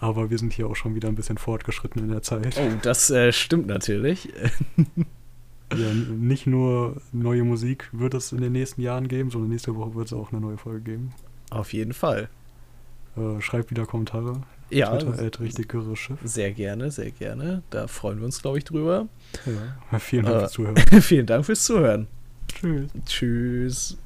Aber wir sind hier auch schon wieder ein bisschen fortgeschritten in der Zeit. Oh, das äh, stimmt natürlich. Ja, nicht nur neue Musik wird es in den nächsten Jahren geben, sondern nächste Woche wird es auch eine neue Folge geben. Auf jeden Fall. Äh, schreibt wieder Kommentare. Ja, Twitter, at richtig Schiff. sehr gerne, sehr gerne. Da freuen wir uns, glaube ich, drüber. Ja. Vielen Dank Äh, fürs Zuhören. Vielen Dank fürs Zuhören. Tschüss. Tschüss.